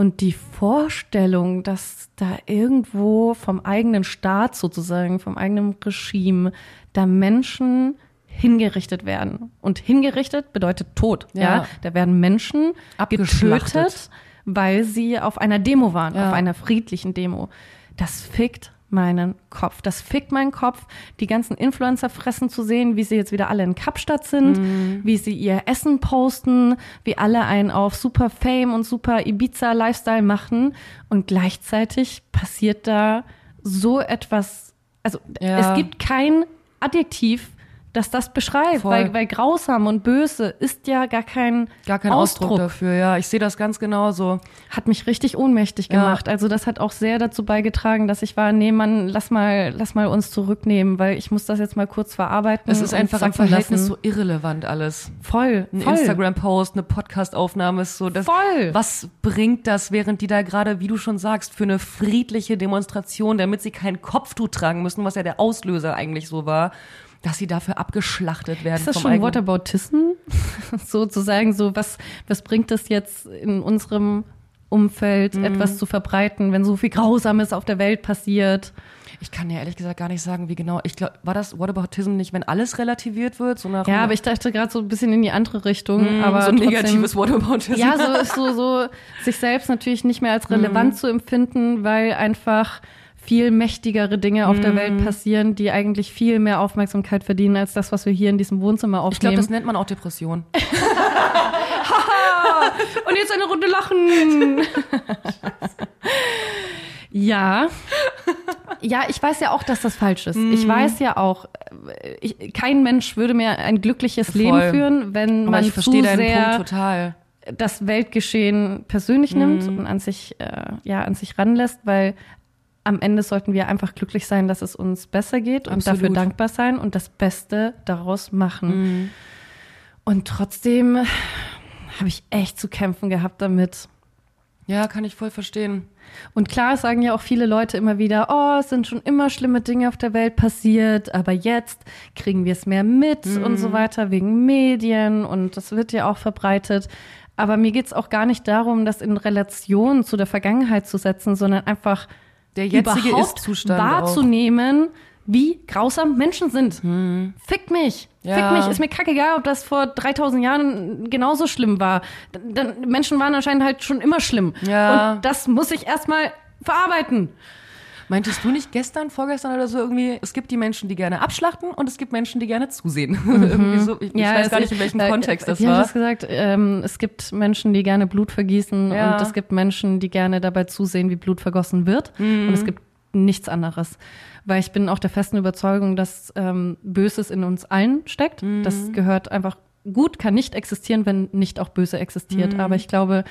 Und die Vorstellung, dass da irgendwo vom eigenen Staat sozusagen, vom eigenen Regime, da Menschen hingerichtet werden. Und hingerichtet bedeutet Tod. Ja, ja? da werden Menschen getötet, weil sie auf einer Demo waren, ja. auf einer friedlichen Demo. Das fickt meinen Kopf. Das fickt meinen Kopf, die ganzen Influencer fressen zu sehen, wie sie jetzt wieder alle in Kapstadt sind, mhm. wie sie ihr Essen posten, wie alle einen auf super Fame und super Ibiza Lifestyle machen und gleichzeitig passiert da so etwas, also ja. es gibt kein Adjektiv, dass das beschreibt, weil, weil grausam und böse ist ja gar kein gar kein Ausdruck, Ausdruck dafür. Ja, ich sehe das ganz genauso. Hat mich richtig ohnmächtig gemacht. Ja. Also das hat auch sehr dazu beigetragen, dass ich war, nee, Mann, lass mal, lass mal uns zurücknehmen, weil ich muss das jetzt mal kurz verarbeiten. Es ist einfach im Verhältnis lassen. so irrelevant alles. Voll. Ein Instagram-Post, eine Podcast-Aufnahme ist so das. Voll. Was bringt das, während die da gerade, wie du schon sagst, für eine friedliche Demonstration, damit sie kein Kopftuch tragen müssen, was ja der Auslöser eigentlich so war dass sie dafür abgeschlachtet werden. Ist das schon Whataboutism? <laughs> Sozusagen so, was, was bringt es jetzt in unserem Umfeld, mhm. etwas zu verbreiten, wenn so viel Grausames auf der Welt passiert? Ich kann ja ehrlich gesagt gar nicht sagen, wie genau. Ich glaube, war das Whataboutism nicht, wenn alles relativiert wird? So nach ja, aber ich dachte gerade so ein bisschen in die andere Richtung. Mm, aber so ein trotzdem, negatives Whataboutism. Ja, so ist so, so sich selbst natürlich nicht mehr als <laughs> relevant mm. zu empfinden, weil einfach viel mächtigere Dinge auf mm. der Welt mhm. passieren, die eigentlich viel mehr Aufmerksamkeit verdienen als das, was wir hier in diesem Wohnzimmer aufnehmen. Ich glaube, das nennt man auch Depression. <laughs> <laughs> Und jetzt eine Runde lachen. ja. Ja, ich weiß ja auch, dass das falsch ist. Mm. Ich mhm. weiß ja auch, ich, kein Mensch würde mir ein glückliches Voll. Leben führen, wenn Aber man ich zu sehr total. das Weltgeschehen persönlich mm. nimmt und an sich, äh, ja, an sich ranlässt, weil am Ende sollten wir einfach glücklich sein, dass es uns besser geht und Absolut. dafür dankbar sein und das Beste daraus machen. Mhm. Und trotzdem habe ich echt zu kämpfen gehabt damit. Ja, kann ich voll verstehen. Und klar sagen ja auch viele Leute immer wieder, oh, es sind schon immer schlimme Dinge auf der Welt passiert, aber jetzt kriegen wir es mehr mit mhm. und so weiter wegen Medien und das wird ja auch verbreitet. Aber mir geht es auch gar nicht darum, das in Relation zu der Vergangenheit zu setzen, sondern einfach der jetzige Ist-Zustand wahrzunehmen, auch. wie grausam Menschen sind. Hm. Fickt mich. Ja. Fick mich, ist mir kackegal, ob das vor 3000 Jahren genauso schlimm war. Dann, Menschen waren anscheinend halt schon immer schlimm. Ja. Und das muss ich erstmal verarbeiten. Meintest du nicht gestern, vorgestern oder so irgendwie, es gibt die Menschen, die gerne abschlachten und es gibt Menschen, die gerne zusehen. <laughs> Mhm. irgendwie so, ich, ja, ich weiß gar nicht, in welchem äh, Kontext das war. Ich das gesagt, ähm, es gibt Menschen, die gerne Blut vergießen ja. und es gibt Menschen, die gerne dabei zusehen, wie Blut vergossen wird. Mhm. Und es gibt nichts anderes. Weil ich bin auch der festen Überzeugung, dass ähm, Böses in uns allen steckt. Mhm. Das gehört einfach gut, kann nicht existieren, wenn nicht auch Böse existiert. Mhm. Aber ich glaube,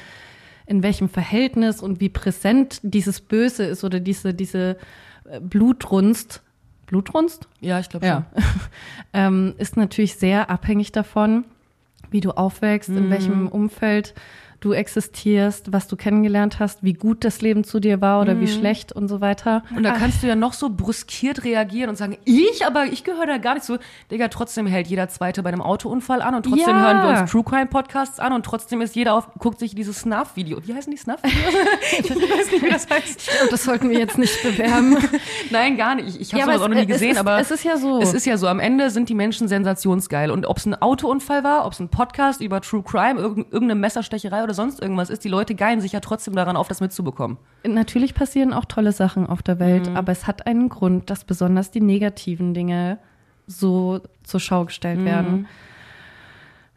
in welchem Verhältnis und wie präsent dieses Böse ist oder diese, diese äh, Blutrunst. Blutrunst? Ja, ich glaube ja. schon. <laughs> ähm, ist natürlich sehr abhängig davon, wie du aufwächst, mhm. in welchem Umfeld du existierst, was du kennengelernt hast, wie gut das Leben zu dir war oder wie schlecht und so weiter. Und da kannst du ja noch so brüskiert reagieren und sagen, ich, aber ich gehöre da gar nicht zu. Digga, trotzdem hält jeder Zweite bei einem Autounfall an und trotzdem Ja. hören wir uns True Crime Podcasts an und trotzdem ist jeder auf, guckt sich dieses Snuff-Video. Wie heißen die Snuff-Videos? <laughs> ich weiß nicht, wie das heißt. Und das sollten wir jetzt nicht bewerben. <laughs> Nein, gar nicht. Ich, ich habe Ja, sowas auch noch nie gesehen, es ist- aber es ist ja so. Es ist ja so, am Ende sind die Menschen sensationsgeil. Und ob es ein Autounfall war, ob es ein Podcast über True Crime, irg irgendeine Messerstecherei oder sonst irgendwas ist, die Leute geilen sich ja trotzdem daran auf, das mitzubekommen. Natürlich passieren auch tolle Sachen auf der Welt, Mhm. aber es hat einen Grund, dass besonders die negativen Dinge so zur Schau Mhm. gestellt werden.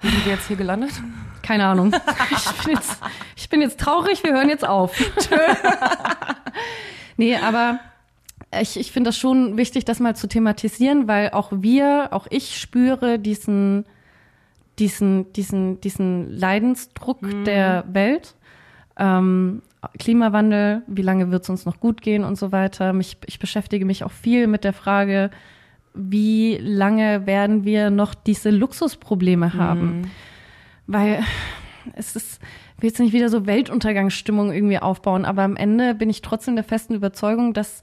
Wie sind wir jetzt hier gelandet? Keine Ahnung. <laughs> Ich bin jetzt, ich bin jetzt traurig, wir hören jetzt auf. <laughs> nee, aber ich, ich finde das schon wichtig, das mal zu thematisieren, weil auch wir, auch ich spüre diesen, diesen, diesen, diesen Leidensdruck der Welt. Ähm, Klimawandel, wie lange wird es uns noch gut gehen und so weiter. Mich, ich beschäftige mich auch viel mit der Frage, wie lange werden wir noch diese Luxusprobleme haben? Weil es ist, ich will jetzt nicht wieder so Weltuntergangsstimmung irgendwie aufbauen, aber am Ende bin ich trotzdem der festen Überzeugung, dass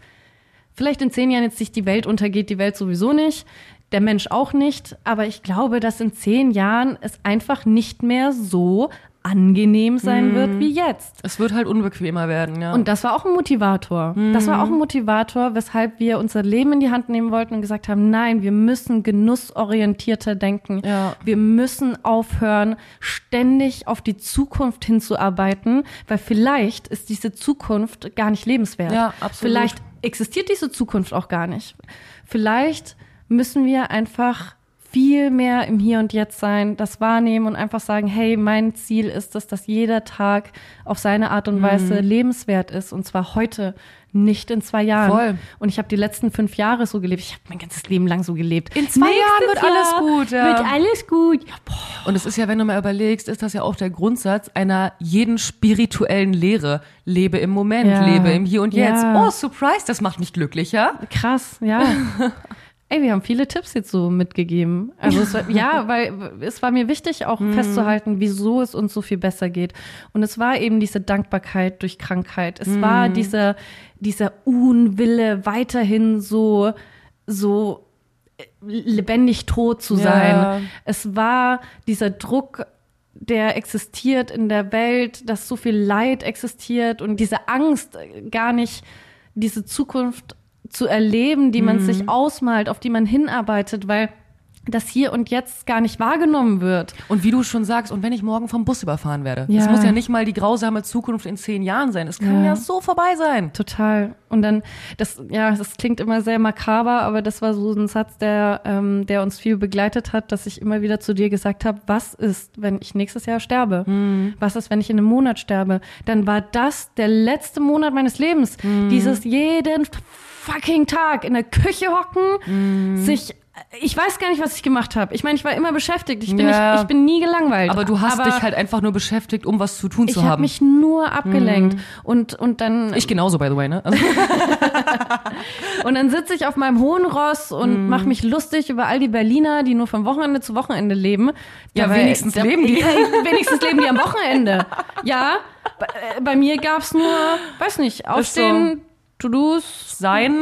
vielleicht in zehn Jahren jetzt nicht die Welt untergeht, die Welt sowieso nicht, der Mensch auch nicht, aber ich glaube, dass in zehn Jahren es einfach nicht mehr so angenehm sein wird wie jetzt. Es wird halt unbequemer werden, ja. Und das war auch ein Motivator. Das war auch ein Motivator, weshalb wir unser Leben in die Hand nehmen wollten und gesagt haben, nein, wir müssen genussorientierter denken. Ja. Wir müssen aufhören, ständig auf die Zukunft hinzuarbeiten, weil vielleicht ist diese Zukunft gar nicht lebenswert. Ja, absolut. Vielleicht existiert diese Zukunft auch gar nicht. Vielleicht müssen wir einfach viel mehr im Hier und Jetzt sein, das wahrnehmen und einfach sagen, hey, mein Ziel ist es, dass jeder Tag auf seine Art Mhm. und Weise lebenswert ist und zwar heute, nicht in zwei Jahren. Voll. Und ich habe die letzten fünf Jahre so gelebt. Ich habe mein ganzes Leben lang so gelebt. In zwei Jahren wird alles gut, ja. Wird alles gut. Ja. Und es ist ja, wenn du mal überlegst, ist das ja auch der Grundsatz einer jeden spirituellen Lehre. Lebe im Moment, Ja. lebe im Hier und Jetzt. Oh, Surprise, das macht mich glücklicher. Krass, ja. <laughs> Ey, wir haben viele Tipps jetzt so mitgegeben. Also es <laughs> ja, weil es war mir wichtig, auch festzuhalten, wieso es uns so viel besser geht. Und es war eben diese Dankbarkeit durch Krankheit. Es war dieser, dieser Unwille, weiterhin so, so äh, lebendig tot zu Ja. sein. Es war dieser Druck, der existiert in der Welt, dass so viel Leid existiert und diese Angst, äh, gar nicht diese Zukunft zu erleben, die man Mhm. sich ausmalt, auf die man hinarbeitet, weil das hier und jetzt gar nicht wahrgenommen wird. Und wie du schon sagst, und wenn ich morgen vom Bus überfahren werde. Es Ja. muss ja nicht mal die grausame Zukunft in zehn Jahren sein. Es kann Ja. ja, so vorbei sein. Total. Und dann, das, ja, das klingt immer sehr makaber, aber das war so ein Satz, der, ähm, der uns viel begleitet hat, dass ich immer wieder zu dir gesagt habe, was ist, wenn ich nächstes Jahr sterbe? Was ist, wenn ich in einem Monat sterbe? Dann war das der letzte Monat meines Lebens. Dieses jeden fucking Tag in der Küche hocken, sich ich weiß gar nicht, was ich gemacht habe. Ich meine, ich war immer beschäftigt. Ich bin, Ja. nicht, ich bin nie gelangweilt. Aber du hast Aber dich halt einfach nur beschäftigt, um was zu tun Ich zu habe haben. mich nur abgelenkt. Und, und dann ich genauso, by the way, ne? Also, <laughs> Und dann sitze ich auf meinem hohen Ross und Mhm. mache mich lustig über all die Berliner, die nur von Wochenende zu Wochenende leben. Ja, wenigstens leben die. <laughs> Ja, wenigstens leben die am Wochenende. Ja, bei, äh, bei mir gab's nur, weiß nicht, aufstehen, To-Dos, sein,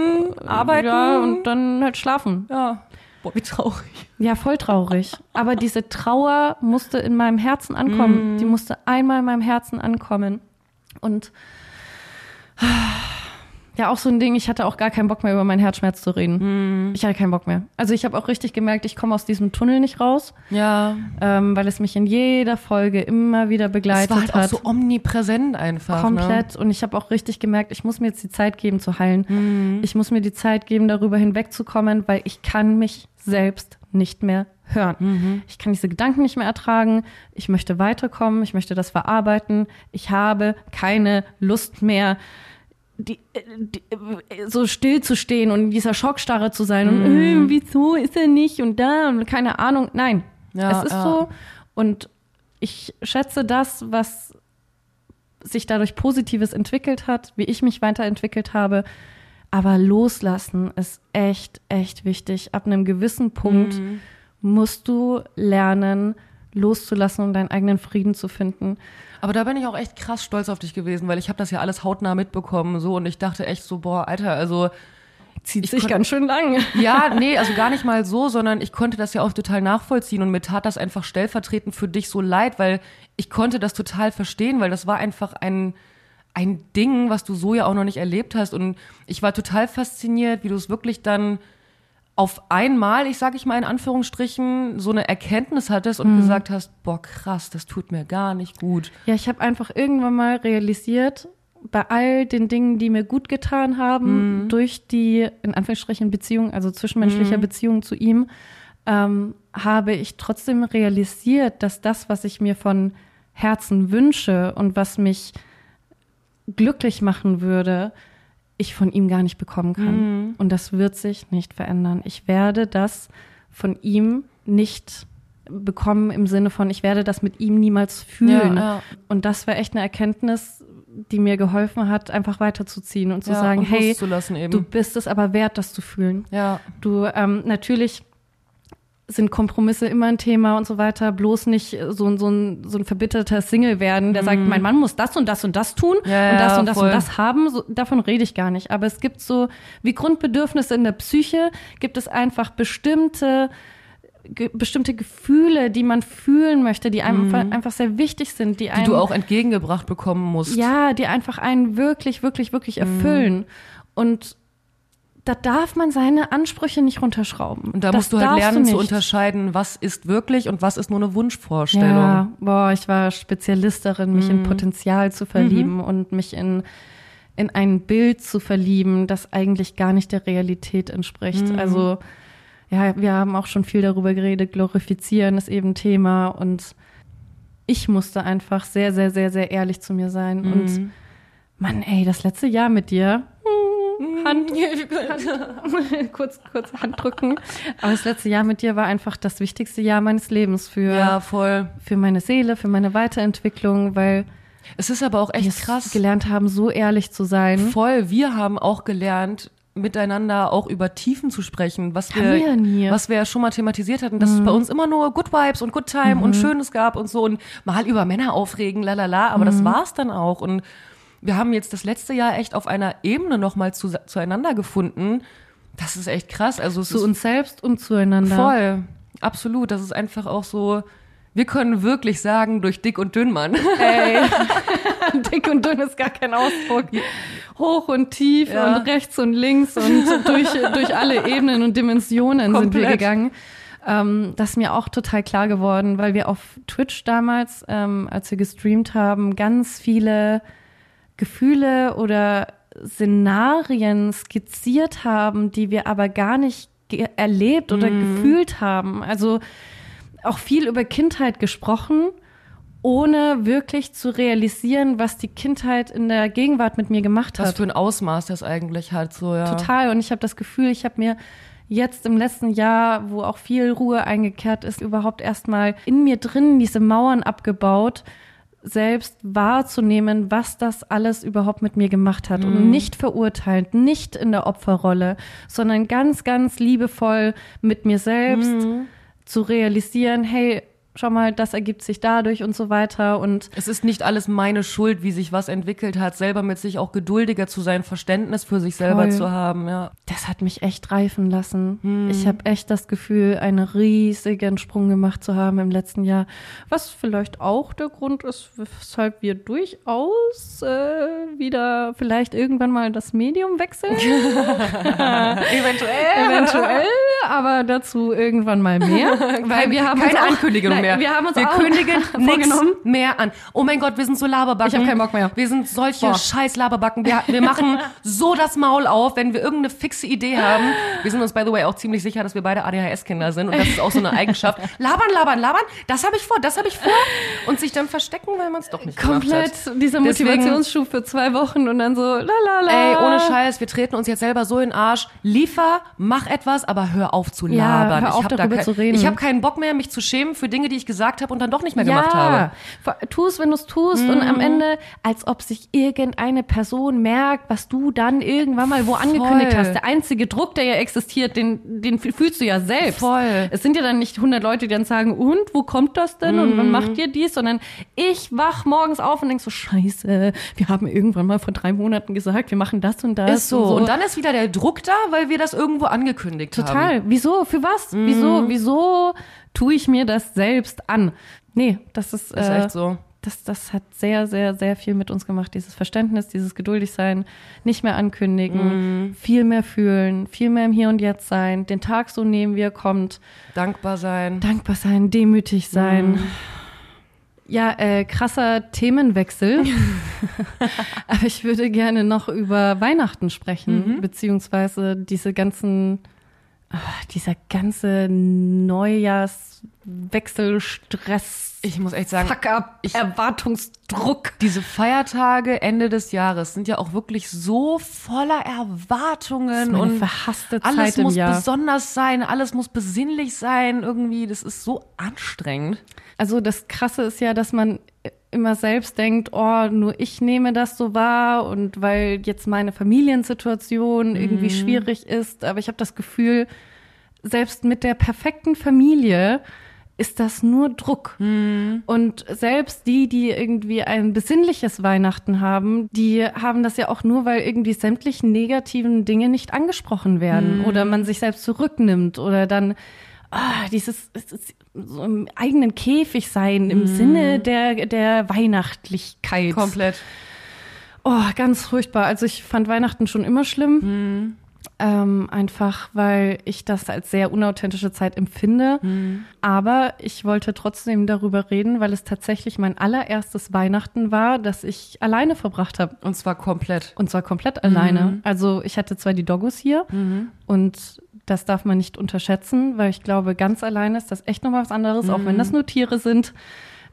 arbeiten. ja, und dann halt schlafen. ja. Boah, wie traurig. Ja, voll traurig. Aber diese Trauer musste in meinem Herzen ankommen. Mhm. Die musste einmal in meinem Herzen ankommen. Und ja, auch so ein Ding, ich hatte auch gar keinen Bock mehr über meinen Herzschmerz zu reden. Mhm. Ich hatte keinen Bock mehr. Also ich habe auch richtig gemerkt, ich komme aus diesem Tunnel nicht raus, Ja. ähm, weil es mich in jeder Folge immer wieder Es begleitet war halt auch hat. so omnipräsent einfach. Ne? Komplett. Und ich habe auch richtig gemerkt, ich muss mir jetzt die Zeit geben zu heilen. Mhm. Ich muss mir die Zeit geben, darüber hinwegzukommen, weil ich kann mich selbst nicht mehr hören. Mhm. Ich kann diese Gedanken nicht mehr ertragen. Ich möchte weiterkommen. Ich möchte das verarbeiten. Ich habe keine Lust mehr, die, äh, die, äh, so still zu stehen und in dieser Schockstarre zu sein und Mhm. äh, wieso ist er nicht und da und keine Ahnung. Nein, Ja, es ist ja. so. Und ich schätze das, was sich dadurch Positives entwickelt hat, wie ich mich weiterentwickelt habe. Aber loslassen ist echt, echt wichtig. Ab einem gewissen Punkt Mhm. musst du lernen, loszulassen und deinen eigenen Frieden zu finden. Aber da bin ich auch echt krass stolz auf dich gewesen, weil ich habe das ja alles hautnah mitbekommen so und ich dachte echt so, boah, Alter, also zieht ich sich ganz schön lang. <laughs> Ja, nee, also gar nicht mal so, sondern ich konnte das ja auch total nachvollziehen und mir tat das einfach stellvertretend für dich so leid, weil ich konnte das total verstehen, weil das war einfach ein ein Ding, was du so ja auch noch nicht erlebt hast und ich war total fasziniert, wie du es wirklich dann auf einmal, ich sage ich mal in Anführungsstrichen, so eine Erkenntnis hattest und mhm. gesagt hast, boah krass, das tut mir gar nicht gut. Ja, ich habe einfach irgendwann mal realisiert, bei all den Dingen, die mir gut getan haben, mhm. durch die, in Anführungsstrichen, Beziehung, also zwischenmenschlicher mhm. Beziehung zu ihm, ähm, habe ich trotzdem realisiert, dass das, was ich mir von Herzen wünsche und was mich glücklich machen würde, ich von ihm gar nicht bekommen kann. Mhm. Und das wird sich nicht verändern. Ich werde das von ihm nicht bekommen im Sinne von, ich werde das mit ihm niemals fühlen. Ja, ja. Und das war echt eine Erkenntnis, die mir geholfen hat, einfach weiterzuziehen und zu ja, sagen, und hey, du bist es aber wert, das zu fühlen. Ja. Du, ähm, natürlich sind Kompromisse immer ein Thema und so weiter. Bloß nicht so, so, ein, so ein verbitterter Single werden, der mm. sagt, mhm. mein Mann muss das und das und das tun ja, und das und das voll. und das haben. So, davon rede ich gar nicht. Aber es gibt so, wie Grundbedürfnisse in der Psyche, gibt es einfach bestimmte ge bestimmte Gefühle, die man fühlen möchte, die einem mm. einfach sehr wichtig sind, die, die du auch entgegengebracht bekommen musst. Ja, die einfach einen wirklich, wirklich, wirklich erfüllen. Mm. Und da darf man seine Ansprüche nicht runterschrauben. Und da das musst du halt lernen du zu unterscheiden, was ist wirklich und was ist nur eine Wunschvorstellung. Ja, boah, ich war Spezialist darin, mich mhm. in Potenzial zu verlieben mhm. und mich in in ein Bild zu verlieben, das eigentlich gar nicht der Realität entspricht. Mhm. Also ja, wir haben auch schon viel darüber geredet, glorifizieren ist eben Thema und ich musste einfach sehr, sehr, sehr, sehr ehrlich zu mir sein und mhm. Mann, ey, das letzte Jahr mit dir, Hand, Hand <laughs> kurz, kurz Hand drücken. Aber das letzte Jahr mit dir war einfach das wichtigste Jahr meines Lebens für, ja, voll. für meine Seele, für meine Weiterentwicklung, weil es ist aber auch echt krass. gelernt haben, so ehrlich zu sein. Voll. Wir haben auch gelernt, miteinander auch über Tiefen zu sprechen, was wir, wir ja nie. was wir ja schon mal thematisiert hatten, dass mhm. es bei uns immer nur Good Vibes und Good Time mhm. und Schönes gab und so und mal über Männer aufregen, lalala, aber mhm. das war's dann auch und wir haben jetzt das letzte Jahr echt auf einer Ebene nochmal zu, zueinander gefunden. Das ist echt krass. Also zu uns selbst und zueinander. Voll, absolut. Das ist einfach auch so. Wir können wirklich sagen, durch dick und dünn, Mann. Ey, <laughs> dick und dünn ist gar kein Ausdruck. Hoch und tief ja. und rechts und links und durch, durch alle Ebenen und Dimensionen Komplett. sind wir gegangen. Ähm, das ist mir auch total klar geworden, weil wir auf Twitch damals, ähm, als wir gestreamt haben, ganz viele Gefühle oder Szenarien skizziert haben, die wir aber gar nicht erlebt oder mm. gefühlt haben. Also auch viel über Kindheit gesprochen, ohne wirklich zu realisieren, was die Kindheit in der Gegenwart mit mir gemacht hat. Was für ein Ausmaß das eigentlich hat, so ja. Total. Und ich habe das Gefühl, ich habe mir jetzt im letzten Jahr, wo auch viel Ruhe eingekehrt ist, überhaupt erstmal in mir drin diese Mauern abgebaut, selbst wahrzunehmen, was das alles überhaupt mit mir gemacht hat mhm. und nicht verurteilend, nicht in der Opferrolle, sondern ganz, ganz liebevoll mit mir selbst mhm. zu realisieren, hey, schau mal, das ergibt sich dadurch und so weiter. Und es ist nicht alles meine Schuld, wie sich was entwickelt hat, selber mit sich auch geduldiger zu sein, Verständnis für sich selber voll. zu haben, ja. Das hat mich echt reifen lassen. Hm. Ich habe echt das Gefühl, einen riesigen Sprung gemacht zu haben im letzten Jahr. Was vielleicht auch der Grund ist, weshalb wir durchaus äh, wieder vielleicht irgendwann mal das Medium wechseln. <laughs> Eventuell. Eventuell, aber dazu irgendwann mal mehr. <laughs> Weil wir haben keine Ankündigung nein, mehr. Wir haben uns wir auch kündigen <laughs> nichts mehr an. Oh mein Gott, wir sind so Laberbacken. Ich habe keinen Bock mehr. Wir sind solche Boah. scheiß Laberbacken. Wir, wir machen so das Maul auf, wenn wir irgendeine fixe Idee haben. Wir sind uns, by the way, auch ziemlich sicher, dass wir beide ADHS-Kinder sind. Und das ist auch so eine Eigenschaft. <laughs> Labern, labern, labern. Das habe ich vor, das habe ich vor. Und sich dann verstecken, weil man es doch nicht Komplett dieser Motivationsschub für zwei Wochen und dann so, la la la. Ey, ohne Scheiß, wir treten uns jetzt selber so in den Arsch. Liefer, mach etwas, aber hör auf zu labern. Ja, hör auf, ich habe darüber kein, zu reden. Ich habe keinen Bock mehr, mich zu schämen für Dinge, die ich gesagt habe und dann doch nicht mehr gemacht habe. tu es, wenn du es tust und am Ende, als ob sich irgendeine Person merkt, was du dann irgendwann mal wo angekündigt Voll. hast. Der einzige Druck, der ja existiert, den, den fühlst du ja selbst. Voll. Es sind ja dann nicht 100 Leute, die dann sagen, und, wo kommt das denn und Mhm. wann macht ihr dies? Sondern ich wach morgens auf und denk so, scheiße, wir haben irgendwann mal vor drei Monaten gesagt, wir machen das und das. Ist so. Und dann ist wieder der Druck da, weil wir das irgendwo angekündigt haben. Total. Wieso? Für was? Mhm. Wieso? Wieso tue ich mir das selbst an? Nee, das ist, Ist äh, echt so. Das, das hat sehr, sehr, sehr viel mit uns gemacht. Dieses Verständnis, dieses Geduldigsein, nicht mehr ankündigen, Mhm. viel mehr fühlen, viel mehr im Hier und Jetzt sein, den Tag so nehmen, wie er kommt, Dankbar sein. dankbar sein, demütig sein. Mhm. Ja, äh, krasser Themenwechsel. <laughs> Aber ich würde gerne noch über Weihnachten sprechen, Mhm. beziehungsweise diese ganzen, ah, dieser ganze Neujahrswechsel, Stress, Ich muss echt sagen, Fuck-up, Erwartungsdruck. diese Feiertage Ende des Jahres sind ja auch wirklich so voller Erwartungen und verhasste alles Zeit im muss Jahr. besonders sein, alles muss besinnlich sein irgendwie. Das ist so anstrengend. Also das Krasse ist ja, dass man immer selbst denkt, oh, nur ich nehme das so wahr und weil jetzt meine Familiensituation irgendwie schwierig ist. Aber ich habe das Gefühl, selbst mit der perfekten Familie ist das nur Druck. Und selbst die, die irgendwie ein besinnliches Weihnachten haben, die haben das ja auch nur, weil irgendwie sämtlichen negativen Dinge nicht angesprochen werden oder man sich selbst zurücknimmt oder dann ah, dieses es ist so im eigenen Käfig sein im Sinne der, der Weihnachtlichkeit. Komplett. Oh, ganz furchtbar. Also ich fand Weihnachten schon immer schlimm. Ähm, einfach, weil ich das als sehr unauthentische Zeit empfinde. Aber ich wollte trotzdem darüber reden, weil es tatsächlich mein allererstes Weihnachten war, das ich alleine verbracht habe. Und zwar komplett. Und zwar komplett alleine. Also ich hatte zwar die Doggos hier und das darf man nicht unterschätzen, weil ich glaube, ganz alleine ist das echt nochmal was anderes, auch wenn das nur Tiere sind,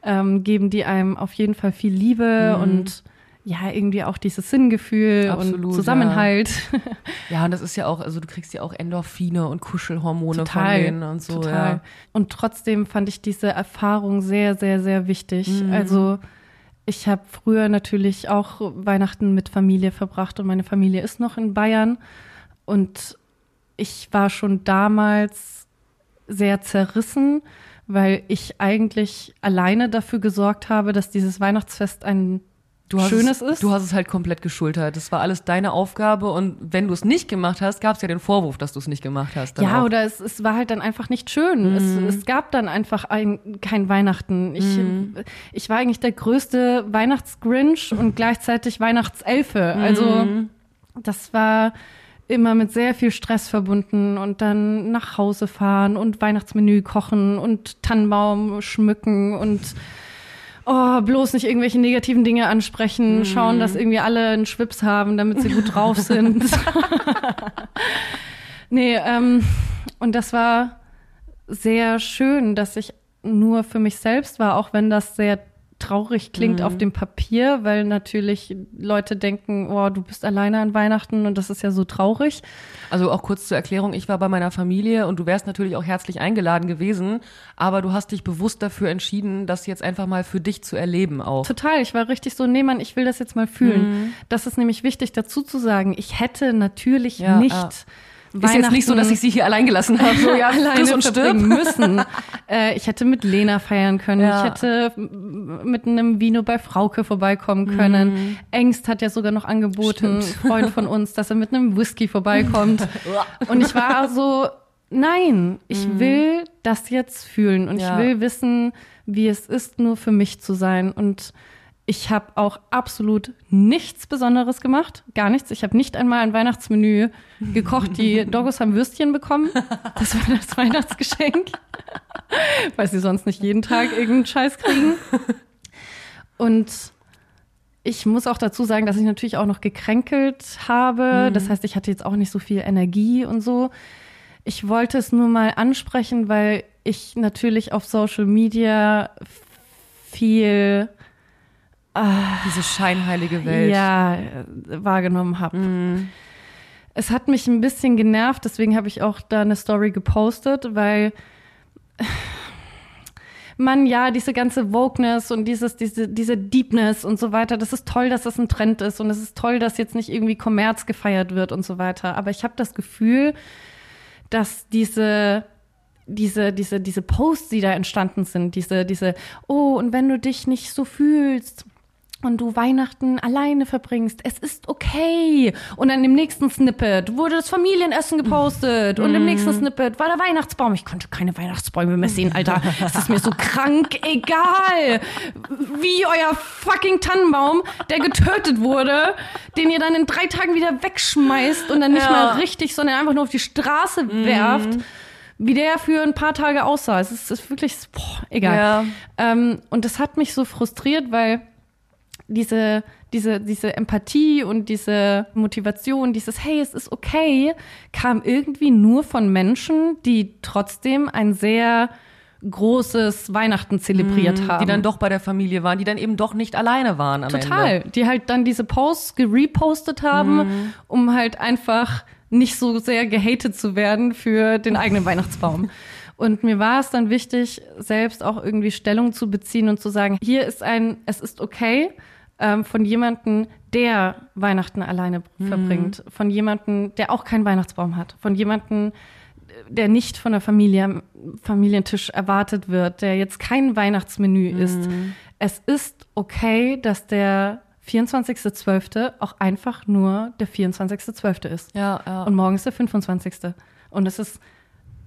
ähm, geben die einem auf jeden Fall viel Liebe und ja, irgendwie auch dieses Sinngefühl Absolut, und Zusammenhalt. Ja, und das ist ja auch, also du kriegst ja auch Endorphine und Kuschelhormone von denen und so. total. Ja. Und trotzdem fand ich diese Erfahrung sehr, sehr, sehr wichtig. Mhm. Also ich habe früher natürlich auch Weihnachten mit Familie verbracht und meine Familie ist noch in Bayern. Und ich war schon damals sehr zerrissen, weil ich eigentlich alleine dafür gesorgt habe, dass dieses Weihnachtsfest ein schönes es, ist. Du hast es halt komplett geschultert. Das war alles deine Aufgabe und wenn du es nicht gemacht hast, gab es ja den Vorwurf, dass du es nicht gemacht hast. Ja, auch. oder es, es war halt dann einfach nicht schön. Es, es gab dann einfach ein, kein Weihnachten. Ich, ich war eigentlich der größte Weihnachtsgrinch und gleichzeitig Weihnachtselfe. Also das war immer mit sehr viel Stress verbunden und dann nach Hause fahren und Weihnachtsmenü kochen und Tannenbaum schmücken und oh, bloß nicht irgendwelche negativen Dinge ansprechen, schauen, dass irgendwie alle einen Schwips haben, damit sie gut drauf <laughs> sind. nee, ähm, und das war sehr schön, dass ich nur für mich selbst war, auch wenn das sehr traurig klingt auf dem Papier, weil natürlich Leute denken, oh, du bist alleine an Weihnachten und das ist ja so traurig. Also auch kurz zur Erklärung, ich war bei meiner Familie und du wärst natürlich auch herzlich eingeladen gewesen, aber du hast dich bewusst dafür entschieden, das jetzt einfach mal für dich zu erleben auch. Total, ich war richtig so, nee, Mann, ich will das jetzt mal fühlen. Das ist nämlich wichtig dazu zu sagen. Ich hätte natürlich Ja, nicht ja. Ist jetzt nicht so, dass ich sie hier allein gelassen habe. So, <laughs> ja, alleine und stirb. müssen. äh, ich hätte mit Lena feiern können. Ja. Ich hätte m- mit einem Vino bei Frauke vorbeikommen können. Engst hat ja sogar noch angeboten, Mhm. Stimmt. Freund von uns, dass er mit einem Whisky vorbeikommt. <laughs> und ich war so, nein, ich will das jetzt fühlen und Mhm. Ja. ich will wissen, wie es ist, nur für mich zu sein. Und ich habe auch absolut nichts Besonderes gemacht, gar nichts. Ich habe nicht einmal ein Weihnachtsmenü gekocht. Die <laughs> Doggos haben Würstchen bekommen. Das war das Weihnachtsgeschenk, weil sie sonst nicht jeden Tag irgendeinen Scheiß kriegen. Und ich muss auch dazu sagen, dass ich natürlich auch noch gekränkelt habe. Das heißt, ich hatte jetzt auch nicht so viel Energie und so. Ich wollte es nur mal ansprechen, weil ich natürlich auf Social Media viel Diese scheinheilige Welt. ja, äh, wahrgenommen habe. es hat mich ein bisschen genervt, deswegen habe ich auch da eine Story gepostet, weil man ja diese ganze Wokeness und dieses, diese, diese Deepness und so weiter, das ist toll, dass das ein Trend ist und es ist toll, dass jetzt nicht irgendwie Kommerz gefeiert wird und so weiter. Aber ich habe das Gefühl, dass diese diese, diese, diese Posts, die da entstanden sind, diese, diese, oh, und wenn du dich nicht so fühlst, und du Weihnachten alleine verbringst, es ist okay. Und dann im nächsten Snippet wurde das Familienessen gepostet und im nächsten Snippet war der Weihnachtsbaum. Ich konnte keine Weihnachtsbäume mehr sehen, Alter. <laughs> Es ist mir so krank egal, wie euer fucking Tannenbaum, der getötet wurde, den ihr dann in drei Tagen wieder wegschmeißt und dann nicht Ja. mehr richtig, sondern einfach nur auf die Straße werft. Wie der für ein paar Tage aussah. Es ist, ist wirklich, boah, egal. Ja. Ähm, und das hat mich so frustriert, weil diese, diese, diese Empathie und diese Motivation, dieses Hey, es ist okay, kam irgendwie nur von Menschen, die trotzdem ein sehr großes Weihnachten zelebriert haben. Mhm. Die dann doch bei der Familie waren, die dann eben doch nicht alleine waren am Total. Ende. Die halt dann diese Posts gerepostet haben, Mhm. um halt einfach nicht so sehr gehatet zu werden für den eigenen <laughs> Weihnachtsbaum. Und mir war es dann wichtig, selbst auch irgendwie Stellung zu beziehen und zu sagen, hier ist ein, es ist okay, ähm, von jemandem, der Weihnachten alleine Mhm. verbringt, von jemandem, der auch keinen Weihnachtsbaum hat, von jemandem, der nicht von der Familie am Familientisch erwartet wird, der jetzt kein Weihnachtsmenü ist. Es ist okay, dass der 24.12. auch einfach nur der 24.12. ist. Ja, ja. Und morgen ist der 25. Und es ist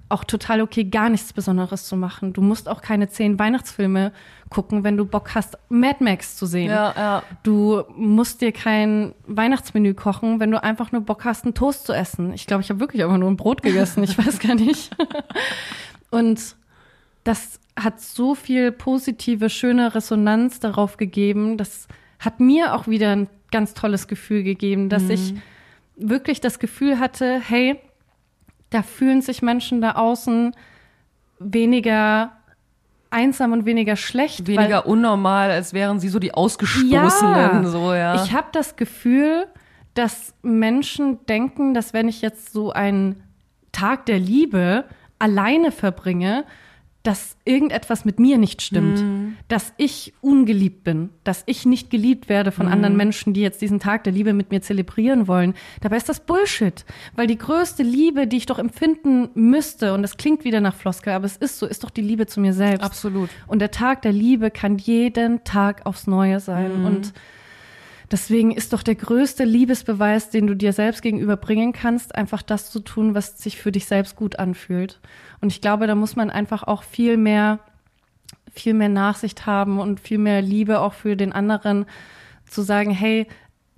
auch total okay, gar nichts Besonderes zu machen. Du musst auch keine zehn Weihnachtsfilme gucken, wenn du Bock hast, Mad Max zu sehen. ja, ja. Du musst dir kein Weihnachtsmenü kochen, wenn du einfach nur Bock hast, einen Toast zu essen. Ich glaube, ich habe wirklich einfach nur ein Brot gegessen. Ich weiß gar nicht. <laughs> Und das hat so viel positive, schöne Resonanz darauf gegeben. Das hat mir auch wieder ein ganz tolles Gefühl gegeben, dass ich wirklich das Gefühl hatte, hey, da fühlen sich Menschen da außen weniger einsam und weniger schlecht. weil- Weniger unnormal, als wären sie so die Ausgestoßenen. so, ja. ich habe das Gefühl, dass Menschen denken, dass wenn ich jetzt so einen Tag der Liebe alleine verbringe, dass irgendetwas mit mir nicht stimmt, Mhm. Dass ich ungeliebt bin, dass ich nicht geliebt werde von Mhm. anderen Menschen, die jetzt diesen Tag der Liebe mit mir zelebrieren wollen. Dabei ist das Bullshit, weil die größte Liebe, die ich doch empfinden müsste, und das klingt wieder nach Floskel, aber es ist so, ist doch die Liebe zu mir selbst. Absolut. Und der Tag der Liebe kann jeden Tag aufs Neue sein. Und deswegen ist doch der größte Liebesbeweis, den du dir selbst gegenüber bringen kannst, einfach das zu tun, was sich für dich selbst gut anfühlt. Und ich glaube, da muss man einfach auch viel mehr, viel mehr Nachsicht haben und viel mehr Liebe auch für den anderen, zu sagen, hey,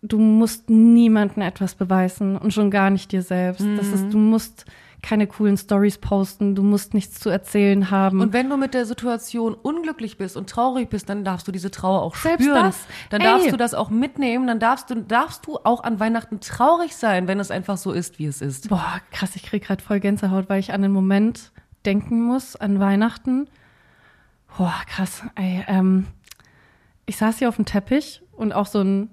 du musst niemandem etwas beweisen und schon gar nicht dir selbst. Das ist, du musst keine coolen Stories posten, du musst nichts zu erzählen haben. Und wenn du mit der Situation unglücklich bist und traurig bist, dann darfst du diese Trauer auch Selbst spüren. das. Dann Ey. darfst du das auch mitnehmen. Dann darfst du, darfst du auch an Weihnachten traurig sein, wenn es einfach so ist, wie es ist. Boah, krass, ich krieg gerade voll Gänsehaut, weil ich an den Moment denken muss, an Weihnachten. Boah, krass, ey, ähm, ich saß hier auf dem Teppich und auch so, ein,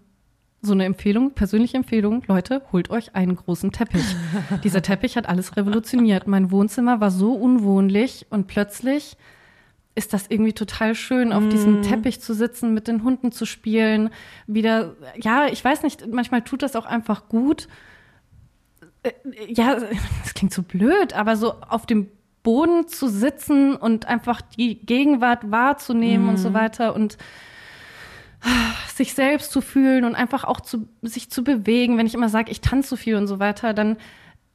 so eine Empfehlung, persönliche Empfehlung, Leute, holt euch einen großen Teppich. <laughs> Dieser Teppich hat alles revolutioniert. Mein Wohnzimmer war so unwohnlich und plötzlich ist das irgendwie total schön, auf diesem Teppich zu sitzen, mit den Hunden zu spielen, wieder, ja, ich weiß nicht, manchmal tut das auch einfach gut, ja, <laughs> das klingt so blöd, aber so auf dem Boden zu sitzen und einfach die Gegenwart wahrzunehmen und so weiter und ah, sich selbst zu fühlen und einfach auch zu, sich zu bewegen. Wenn ich immer sage, ich tanze so viel und so weiter, dann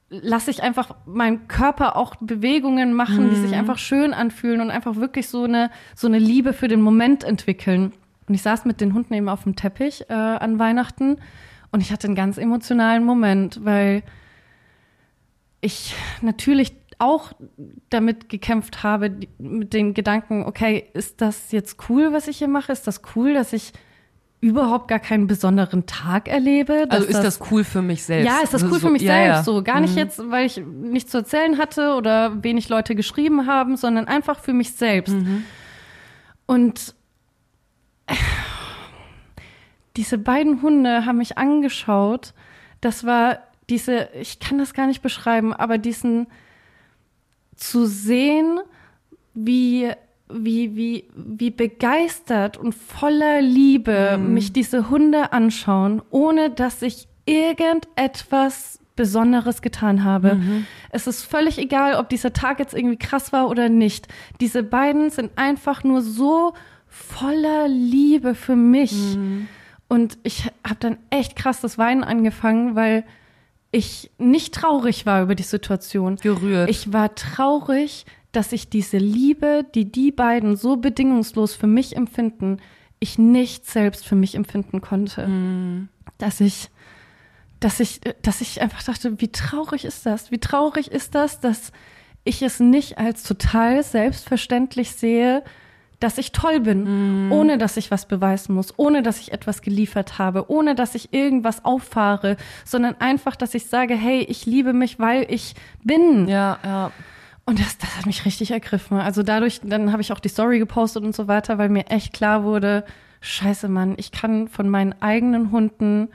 lasse ich einfach meinen Körper auch Bewegungen machen, die sich einfach schön anfühlen und einfach wirklich so eine, so eine Liebe für den Moment entwickeln. Und ich saß mit den Hunden eben auf dem Teppich äh, an Weihnachten und ich hatte einen ganz emotionalen Moment, weil ich natürlich auch damit gekämpft habe, mit den Gedanken, okay, ist das jetzt cool, was ich hier mache? Ist das cool, dass ich überhaupt gar keinen besonderen Tag erlebe? Also ist das cool für mich selbst? ja, ist das Also cool so- für mich ja, selbst ja. so. Gar nicht jetzt, weil ich nichts zu erzählen hatte oder wenig Leute geschrieben haben, sondern einfach für mich selbst. Und diese beiden Hunde haben mich angeschaut. Das war diese, ich kann das gar nicht beschreiben, aber diesen zu sehen, wie wie, wie, wie begeistert und voller Liebe Mhm. mich diese Hunde anschauen, ohne dass ich irgendetwas Besonderes getan habe. Mhm. Es ist völlig egal, ob dieser Tag jetzt irgendwie krass war oder nicht. Diese beiden sind einfach nur so voller Liebe für mich. Mhm. Und ich habe dann echt krass das Weinen angefangen, weil ich nicht traurig war über die Situation. Gerührt. Ich war traurig, dass ich diese Liebe, die die beiden so bedingungslos für mich empfinden, ich nicht selbst für mich empfinden konnte. Dass ich, dass ich, dass ich einfach dachte, wie traurig ist das? Wie traurig ist das, dass ich es nicht als total selbstverständlich sehe, dass ich toll bin, ohne dass ich was beweisen muss, ohne dass ich etwas geliefert habe, ohne dass ich irgendwas auffahre, sondern einfach, dass ich sage, hey, ich liebe mich, weil ich bin. ja, ja. Und das, das hat mich richtig ergriffen. Also dadurch, dann habe ich auch die Story gepostet und so weiter, weil mir echt klar wurde, scheiße Mann, ich kann von meinen eigenen Hunden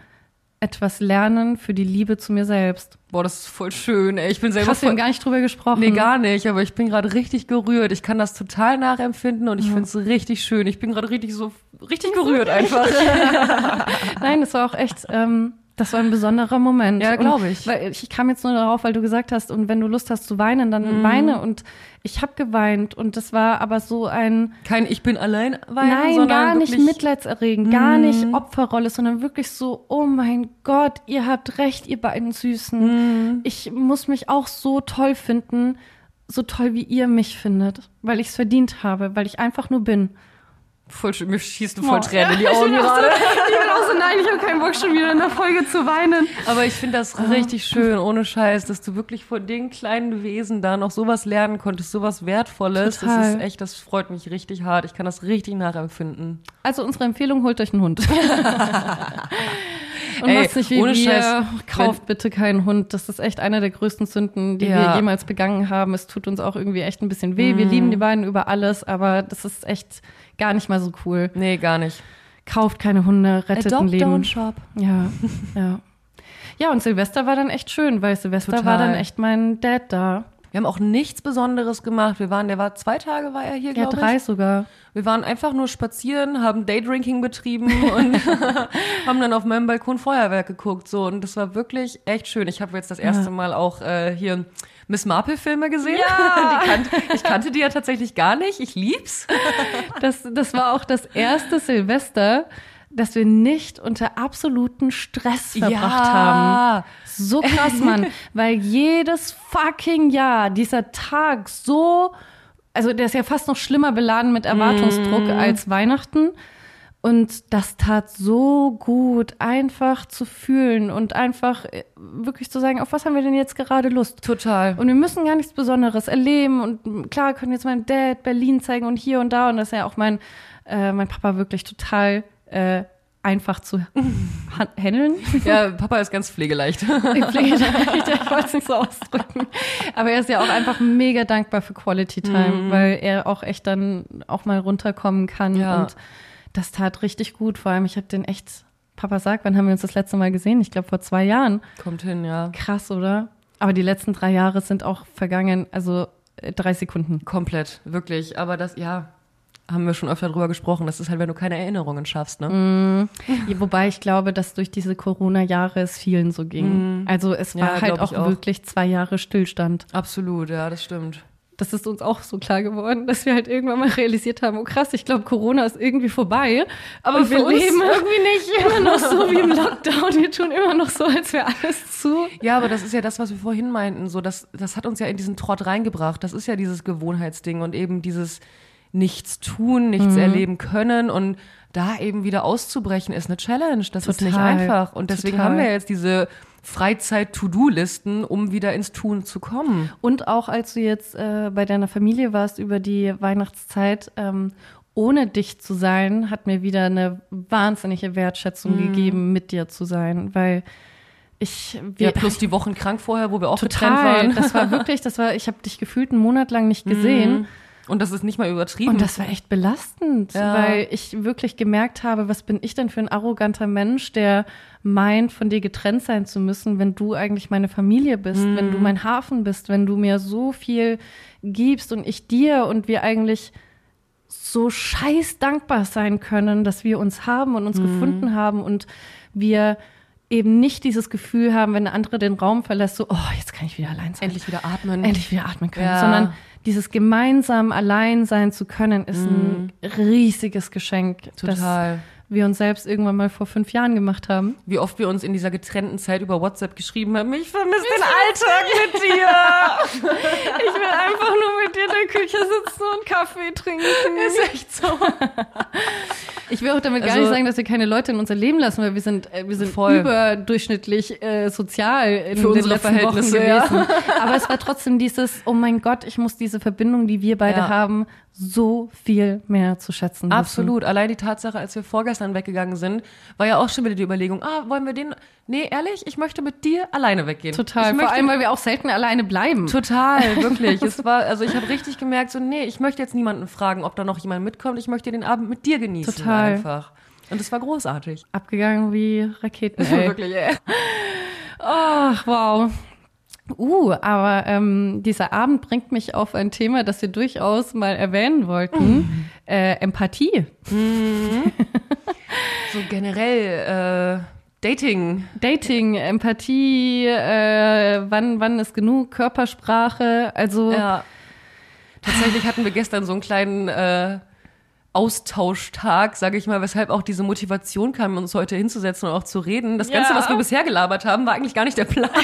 etwas lernen für die Liebe zu mir selbst. Boah, das ist voll schön. Ey. Ich bin selber Hast du gar nicht drüber gesprochen? Nee, gar nicht, aber ich bin gerade richtig gerührt. Ich kann das total nachempfinden und ich finde es richtig schön. Ich bin gerade richtig so, richtig gerührt einfach. <laughs> Nein, das war auch echt, ähm, das war ein besonderer Moment. Ja, Und glaub ich. Weil ich kam jetzt nur darauf, weil du gesagt hast, und wenn du Lust hast zu weinen, Mhm. dann weine. Und ich habe geweint und das war aber so ein, Kein Ich bin allein weinen, Nein, sondern gar nicht wirklich, Mhm. mitleidserregend, gar nicht Opferrolle, sondern wirklich so, oh mein Gott, ihr habt recht, ihr beiden Süßen. Mhm. Ich muss mich auch so toll finden, so toll wie ihr mich findet, weil ich es verdient habe, weil ich einfach nur bin. Voll mir schießen voll Oh. Tränen in die Ja, ich Augen bin auch so- gerade. <laughs> Ich bin auch so, nein, ich habe keinen Bock schon wieder in der Folge zu weinen. Aber ich finde das richtig schön, ohne Scheiß, dass du wirklich von den kleinen Wesen da noch sowas lernen konntest, sowas Wertvolles. Das Total. ist echt, das freut mich richtig hart. Ich kann das richtig nachempfinden. Also unsere Empfehlung, holt euch einen Hund. <laughs> Und Ey, nicht wie ohne wir. Scheiß, Kauft bitte keinen Hund. Das ist echt eine der größten Sünden, die Ja. wir jemals begangen haben. Es tut uns auch irgendwie echt ein bisschen weh. Wir Mhm. lieben die beiden über alles, aber das ist echt gar nicht mal so cool. Nee, gar nicht. Kauft keine Hunde, rettet ein Leben. shop. Ja, ja. Ja, und Silvester war dann echt schön, weil Silvester Total. war dann echt mein Dad da. Wir haben auch nichts Besonderes gemacht. Wir waren, der war zwei Tage war er hier, Ja, glaube drei ich. sogar. Wir waren einfach nur spazieren, haben Daydrinking betrieben und <laughs> haben dann auf meinem Balkon Feuerwerk geguckt. So und das war wirklich echt schön. Ich habe jetzt das erste Mal auch äh, hier Miss Marple Filme gesehen. Ja. <laughs> Die kannt, ich kannte die ja tatsächlich gar nicht. Ich lieb's. Das, das war auch das erste Silvester, dass wir nicht unter absoluten Stress verbracht haben. So krass, Mann. <laughs> Weil jedes fucking Jahr dieser Tag so, also der ist ja fast noch schlimmer beladen mit Erwartungsdruck als Weihnachten. Und das tat so gut, einfach zu fühlen und einfach äh, wirklich zu sagen, auf was haben wir denn jetzt gerade Lust? Total. Und wir müssen gar nichts Besonderes erleben. Und klar, wir können jetzt meinem Dad Berlin zeigen und hier und da. Und das ist ja auch mein, äh, mein Papa wirklich total äh, einfach zu <laughs> ha- handeln. Ja, Papa ist ganz pflegeleicht. <laughs> Ich pflege ich, wollte es nicht so ausdrücken. Aber er ist ja auch einfach mega dankbar für Quality Time, weil er auch echt dann auch mal runterkommen kann. Ja. Und das tat richtig gut. Vor allem, ich habe den echt, Papa sagt, wann haben wir uns das letzte Mal gesehen? Ich glaube vor zwei Jahren. Kommt hin, ja. Krass, oder? Aber die letzten drei Jahre sind auch vergangen, also äh, drei Sekunden. Komplett, wirklich. Aber das, ja, haben wir schon öfter drüber gesprochen. Das ist halt, wenn du keine Erinnerungen schaffst, ne? Ja, Wobei ich glaube, dass durch diese Corona-Jahre es vielen so ging. Also es Ja, war halt glaub auch, auch. wirklich zwei Jahre Stillstand. Absolut, ja, das stimmt. Das ist uns auch so klar geworden, dass wir halt irgendwann mal <laughs> realisiert haben, oh krass, ich glaube, Corona ist irgendwie vorbei. Aber Und wir leben irgendwie nicht. <laughs> immer noch so wie im <laughs> Lockdown. Wir tun immer noch so, als wäre alles zu. Ja, aber das ist ja das, was wir vorhin meinten. So, das, das hat uns ja in diesen Trott reingebracht. Das ist ja dieses Gewohnheitsding und eben dieses nichts tun, nichts Mhm. erleben können und da eben wieder auszubrechen ist eine Challenge. Das ist nicht Total, einfach. Und deswegen total. haben wir jetzt diese Freizeit-To-Do-Listen, um wieder ins Tun zu kommen. Und auch als du jetzt äh, bei deiner Familie warst über die Weihnachtszeit, ähm, ohne dich zu sein, hat mir wieder eine wahnsinnige Wertschätzung Mhm. gegeben, mit dir zu sein, weil ich wir, Ja, plus die Wochen krank vorher, wo wir auch getrennt total, waren. das war wirklich, das war, ich habe dich gefühlt einen Monat lang nicht gesehen. <laughs> Und das ist nicht mal übertrieben. Und das war echt belastend, Ja. weil ich wirklich gemerkt habe, was bin ich denn für ein arroganter Mensch, der meint, von dir getrennt sein zu müssen, wenn du eigentlich meine Familie bist, wenn Mhm. du mein Hafen bist, wenn du mir so viel gibst und ich dir und wir eigentlich so scheiß dankbar sein können, dass wir uns haben und Mhm. uns gefunden haben und wir eben nicht dieses Gefühl haben, wenn eine andere den Raum verlässt, so, oh, jetzt kann ich wieder allein sein endlich wieder atmen. endlich wieder atmen können, Ja. sondern dieses gemeinsam allein sein zu können, ist ein riesiges Geschenk, Mhm. Total. das wir uns selbst irgendwann mal vor fünf Jahren gemacht haben. Wie oft wir uns in dieser getrennten Zeit über WhatsApp geschrieben haben, ich vermisse den Alltag mit dir. <laughs> Ich will einfach nur mit dir in der Küche sitzen und Kaffee trinken. <laughs> ist echt so. <laughs> Ich will auch damit gar Also- nicht sagen, dass wir keine Leute in unser Leben lassen, weil wir sind, äh, wir sind Voll. überdurchschnittlich äh, sozial in Für den unsere letzten Wochen Verhältnisse, ja. gewesen. Aber es war trotzdem dieses, oh mein Gott, ich muss diese Verbindung, die wir beide Ja. haben, so viel mehr zu schätzen wissen. Absolut. Allein die Tatsache, als wir vorgestern weggegangen sind, war ja auch schon wieder die Überlegung, ah, wollen wir den, nee, ehrlich, ich möchte mit dir alleine weggehen. Total. Ich Vor allem, weil wir auch selten alleine bleiben. Total, <laughs> wirklich. es war, also ich habe richtig gemerkt, so, nee, ich möchte jetzt niemanden fragen, ob da noch jemand mitkommt. Ich möchte den Abend mit dir genießen. Total. Einfach. Und es war großartig. Abgegangen wie Raketen. <laughs> Ey. Wirklich, ey. Ach, wow. Uh, aber ähm, dieser Abend bringt mich auf ein Thema, das wir durchaus mal erwähnen wollten. Äh, Empathie. <laughs> So generell, äh, Dating. Dating, Empathie, äh, wann, wann ist genug, Körpersprache, also Ja. Tatsächlich hatten wir gestern so einen kleinen äh, Austauschtag, sage ich mal, weshalb auch diese Motivation kam, uns heute hinzusetzen und auch zu reden. Das Ganze, Ja. was wir bisher gelabert haben, war eigentlich gar nicht der Plan. <laughs>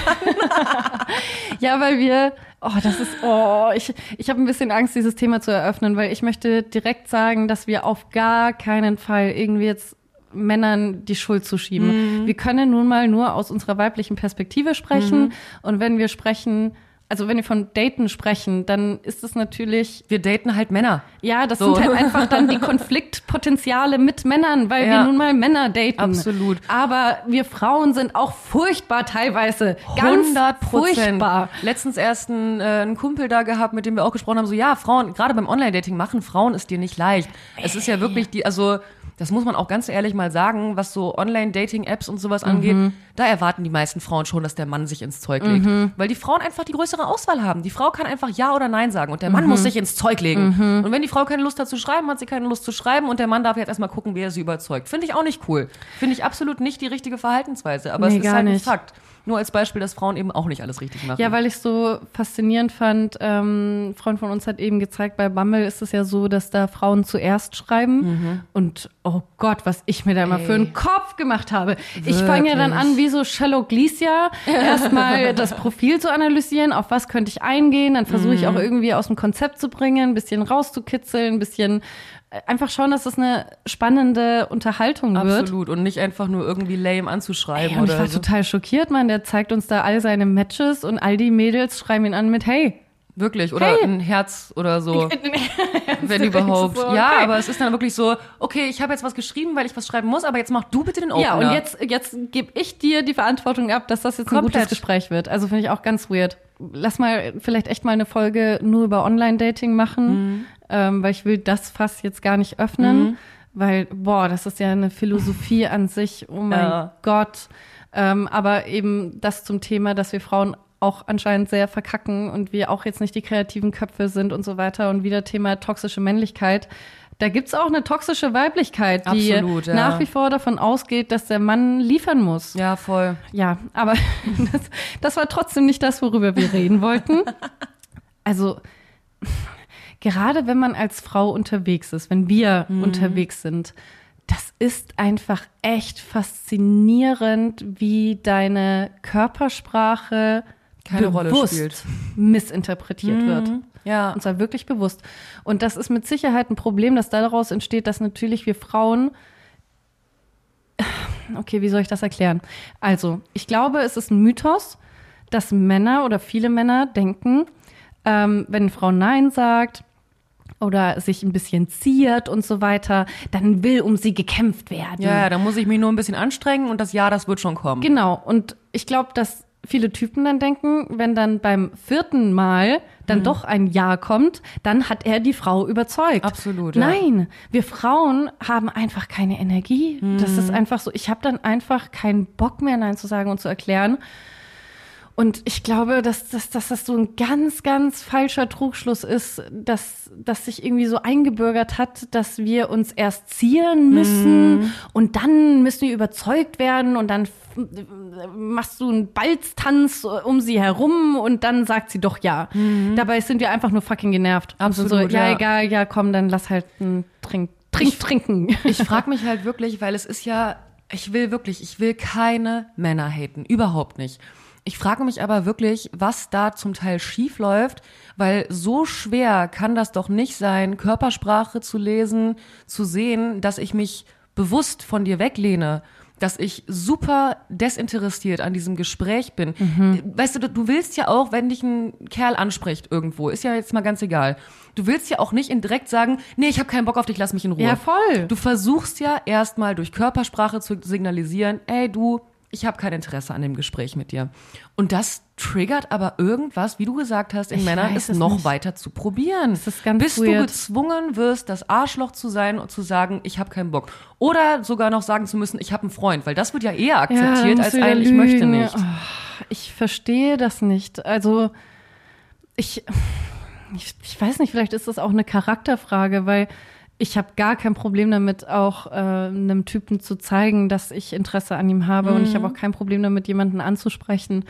Ja, weil wir, oh, das ist, oh, ich, ich habe ein bisschen Angst, dieses Thema zu eröffnen, weil ich möchte direkt sagen, dass wir auf gar keinen Fall irgendwie jetzt Männern die Schuld zuschieben. Wir können nun mal nur aus unserer weiblichen Perspektive sprechen. Und wenn wir sprechen, also wenn wir von Daten sprechen, dann ist es natürlich, Wir daten halt Männer. ja, das So. sind halt einfach dann die <laughs> Konfliktpotenziale mit Männern, weil wir Ja. nun mal Männer daten. Absolut. Aber wir Frauen sind auch furchtbar teilweise. Ganz 100 furchtbar. Letztens erst einen, äh, einen Kumpel da gehabt, mit dem wir auch gesprochen haben, so ja, Frauen, gerade beim Online-Dating machen Frauen es dir nicht leicht. Es ist ja wirklich die, also das muss man auch ganz ehrlich mal sagen, was so Online-Dating-Apps und sowas angeht, Mhm. da erwarten die meisten Frauen schon, dass der Mann sich ins Zeug legt. Weil die Frauen einfach die größere Auswahl haben. Die Frau kann einfach Ja oder Nein sagen und der Mhm. Mann muss sich ins Zeug legen. Und wenn die Frau keine Lust hat zu schreiben, hat sie keine Lust zu schreiben und der Mann darf jetzt erstmal gucken, wie er sie überzeugt. Finde ich auch nicht cool. Finde ich absolut nicht die richtige Verhaltensweise. Aber Nee, es ist halt ein nicht. Fakt. Nur als Beispiel, dass Frauen eben auch nicht alles richtig machen. Ja, weil ich so faszinierend fand, ähm, ein Freund von uns hat eben gezeigt, bei Bumble ist es ja so, dass da Frauen zuerst schreiben und oh Gott, was ich mir da immer Ey. für einen Kopf gemacht habe. Ich fange ja dann Wirklich. an, wie so Sherlock Gleesia, erstmal <laughs> das Profil zu analysieren, auf was könnte ich eingehen, dann versuche ich auch irgendwie aus dem Konzept zu bringen, ein bisschen rauszukitzeln, ein bisschen einfach schauen, dass das eine spannende Unterhaltung wird. Absolut. Und nicht einfach nur irgendwie lame anzuschreiben Ey, und ich war so. total schockiert, Mann. Der zeigt uns da all seine Matches und all die Mädels schreiben ihn an mit Hey. Wirklich. Oder Hey. ein Herz oder so. <laughs> wenn du überhaupt. <laughs> so, Ja, okay. aber es ist dann wirklich so, okay, ich habe jetzt was geschrieben, weil ich was schreiben muss, aber jetzt mach du bitte den Opener. Ja, und jetzt, jetzt gebe ich dir die Verantwortung ab, dass das jetzt ein Komplett. gutes Gespräch wird. Also finde ich auch ganz weird. Lass mal vielleicht echt mal eine Folge nur über Online-Dating machen, Mhm. Ähm, weil ich will das Fass jetzt gar nicht öffnen, weil, boah, das ist ja eine Philosophie <laughs> an sich. Oh mein Ja. Gott. Ähm, aber eben das zum Thema, dass wir Frauen auch anscheinend sehr verkacken und wir auch jetzt nicht die kreativen Köpfe sind und so weiter. Und wieder Thema toxische Männlichkeit. Da gibt's auch eine toxische Weiblichkeit, die Absolut, ja. nach wie vor davon ausgeht, dass der Mann liefern muss. Ja, voll. Ja, aber <laughs> das, das war trotzdem nicht das, worüber wir reden wollten. <laughs> Also, gerade wenn man als Frau unterwegs ist, wenn wir Mhm. unterwegs sind, das ist einfach echt faszinierend, wie deine Körpersprache Keine Rolle bewusst spielt. missinterpretiert wird. Ja. Und zwar wirklich bewusst. Und das ist mit Sicherheit ein Problem, das daraus entsteht, dass natürlich wir Frauen. <sighs> Okay, wie soll ich das erklären? Also, ich glaube, es ist ein Mythos, dass Männer oder viele Männer denken, ähm, wenn eine Frau Nein sagt oder sich ein bisschen ziert und so weiter, dann will um sie gekämpft werden. Ja, da muss ich mich nur ein bisschen anstrengen und das Ja, das wird schon kommen. Genau. Und ich glaube, dass viele Typen dann denken, wenn dann beim vierten Mal dann Mhm. doch ein Ja kommt, dann hat er die Frau überzeugt. Absolut, ja. Nein, wir Frauen haben einfach keine Energie. Das Mhm. ist einfach so. Ich habe dann einfach keinen Bock mehr, Nein zu sagen und zu erklären. Und ich glaube, dass, dass, dass das so ein ganz, ganz falscher Trugschluss ist, dass, dass sich irgendwie so eingebürgert hat, dass wir uns erst zieren müssen und dann müssen wir überzeugt werden und dann machst du einen Balztanz um sie herum und dann sagt sie doch ja. Dabei sind wir einfach nur fucking genervt. Absolut, so, ja, ja. egal, ja, komm, dann lass halt ein Trink, Trink, trinken. Ich frage mich halt wirklich, weil es ist ja, ich will wirklich, ich will keine Männer haten, überhaupt nicht. Ich frage mich aber wirklich, was da zum Teil schief läuft, weil so schwer kann das doch nicht sein, Körpersprache zu lesen, zu sehen, dass ich mich bewusst von dir weglehne, dass ich super desinteressiert an diesem Gespräch bin. Weißt du, du willst ja auch, wenn dich ein Kerl anspricht irgendwo, ist ja jetzt mal ganz egal. Du willst ja auch nicht in direkt sagen, nee, ich habe keinen Bock auf dich, lass mich in Ruhe. Ja, voll. Du versuchst ja erstmal durch Körpersprache zu signalisieren, ey du, ich habe kein Interesse an dem Gespräch mit dir. Und das triggert aber irgendwas, wie du gesagt hast, in Ich Männern, es noch nicht. weiter zu probieren. Das ist ganz Bis du weird. gezwungen wirst, das Arschloch zu sein und zu sagen, ich habe keinen Bock. Oder sogar noch sagen zu müssen, ich habe einen Freund, weil das wird ja eher akzeptiert dann als du ein, ich möchte nicht. Oh, ich verstehe das nicht. Also ich, ich, ich weiß nicht, vielleicht ist das auch eine Charakterfrage, weil ich habe gar kein Problem damit, auch äh, einem Typen zu zeigen, dass ich Interesse an ihm habe. Und ich habe auch kein Problem damit, jemanden anzusprechen.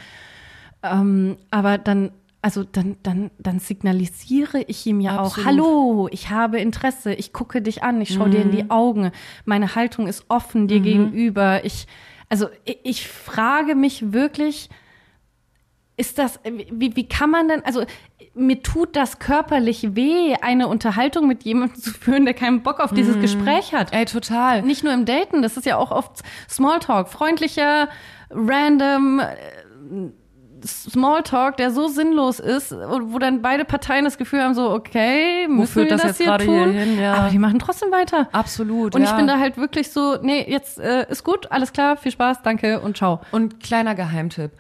Ähm, aber dann, also dann, dann, dann signalisiere ich ihm ja Absolut. auch, hallo, ich habe Interesse, ich gucke dich an, ich schaue dir in die Augen, meine Haltung ist offen dir gegenüber. Ich, also ich, ich frage mich wirklich, ist das, wie, wie kann man denn, also mir tut das körperlich weh, eine Unterhaltung mit jemandem <laughs> zu führen, der keinen Bock auf dieses Gespräch hat. Ey, total. Nicht nur im Daten, das ist ja auch oft Smalltalk, freundlicher, random äh, Smalltalk, der so sinnlos ist, und wo dann beide Parteien das Gefühl haben, so, okay, müssen führt wir das das, jetzt hier gerade tun? hier hin? Ja. Aber die machen trotzdem weiter. Absolut. Und ja. ich bin da halt wirklich so, nee, jetzt äh, ist gut, alles klar, viel Spaß, danke und ciao. Und kleiner Geheimtipp.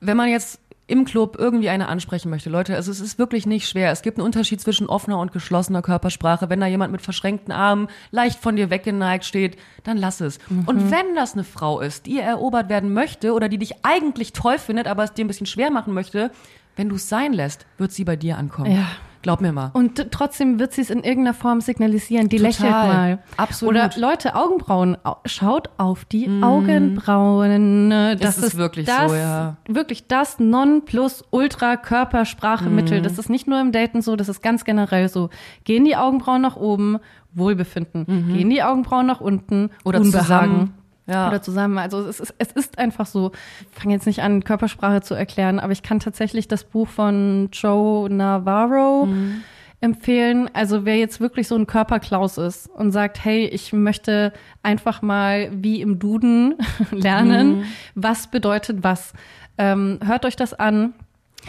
Wenn man jetzt im Club irgendwie eine ansprechen möchte, Leute, also es ist wirklich nicht schwer. Es gibt einen Unterschied zwischen offener und geschlossener Körpersprache. Wenn da jemand mit verschränkten Armen leicht von dir weggeneigt steht, dann lass es. Mhm. Und wenn das eine Frau ist, die erobert werden möchte oder die dich eigentlich toll findet, aber es dir ein bisschen schwer machen möchte, wenn du es sein lässt, wird sie bei dir ankommen. Ja. Glaub mir mal. Und trotzdem wird sie es in irgendeiner Form signalisieren. Die Total. lächelt mal. Absolut. Oder Leute, Augenbrauen. Au- Schaut auf die Augenbrauen. Das Es ist wirklich das, so, ja. Wirklich das Non-Plus-Ultra-Körpersprache-Mittel. Das ist nicht nur im Daten so, das ist ganz generell so. Gehen die Augenbrauen nach oben, Wohlbefinden. Gehen die Augenbrauen nach unten, Oder Unbehagen. zusammen. Ja. Oder zusammen. Also es ist, es ist einfach so. Ich fange jetzt nicht an, Körpersprache zu erklären, aber ich kann tatsächlich das Buch von Joe Navarro empfehlen. Also wer jetzt wirklich so ein Körperklaus ist und sagt, hey, ich möchte einfach mal wie im Duden <laughs> lernen, was bedeutet was. Ähm, hört euch das an.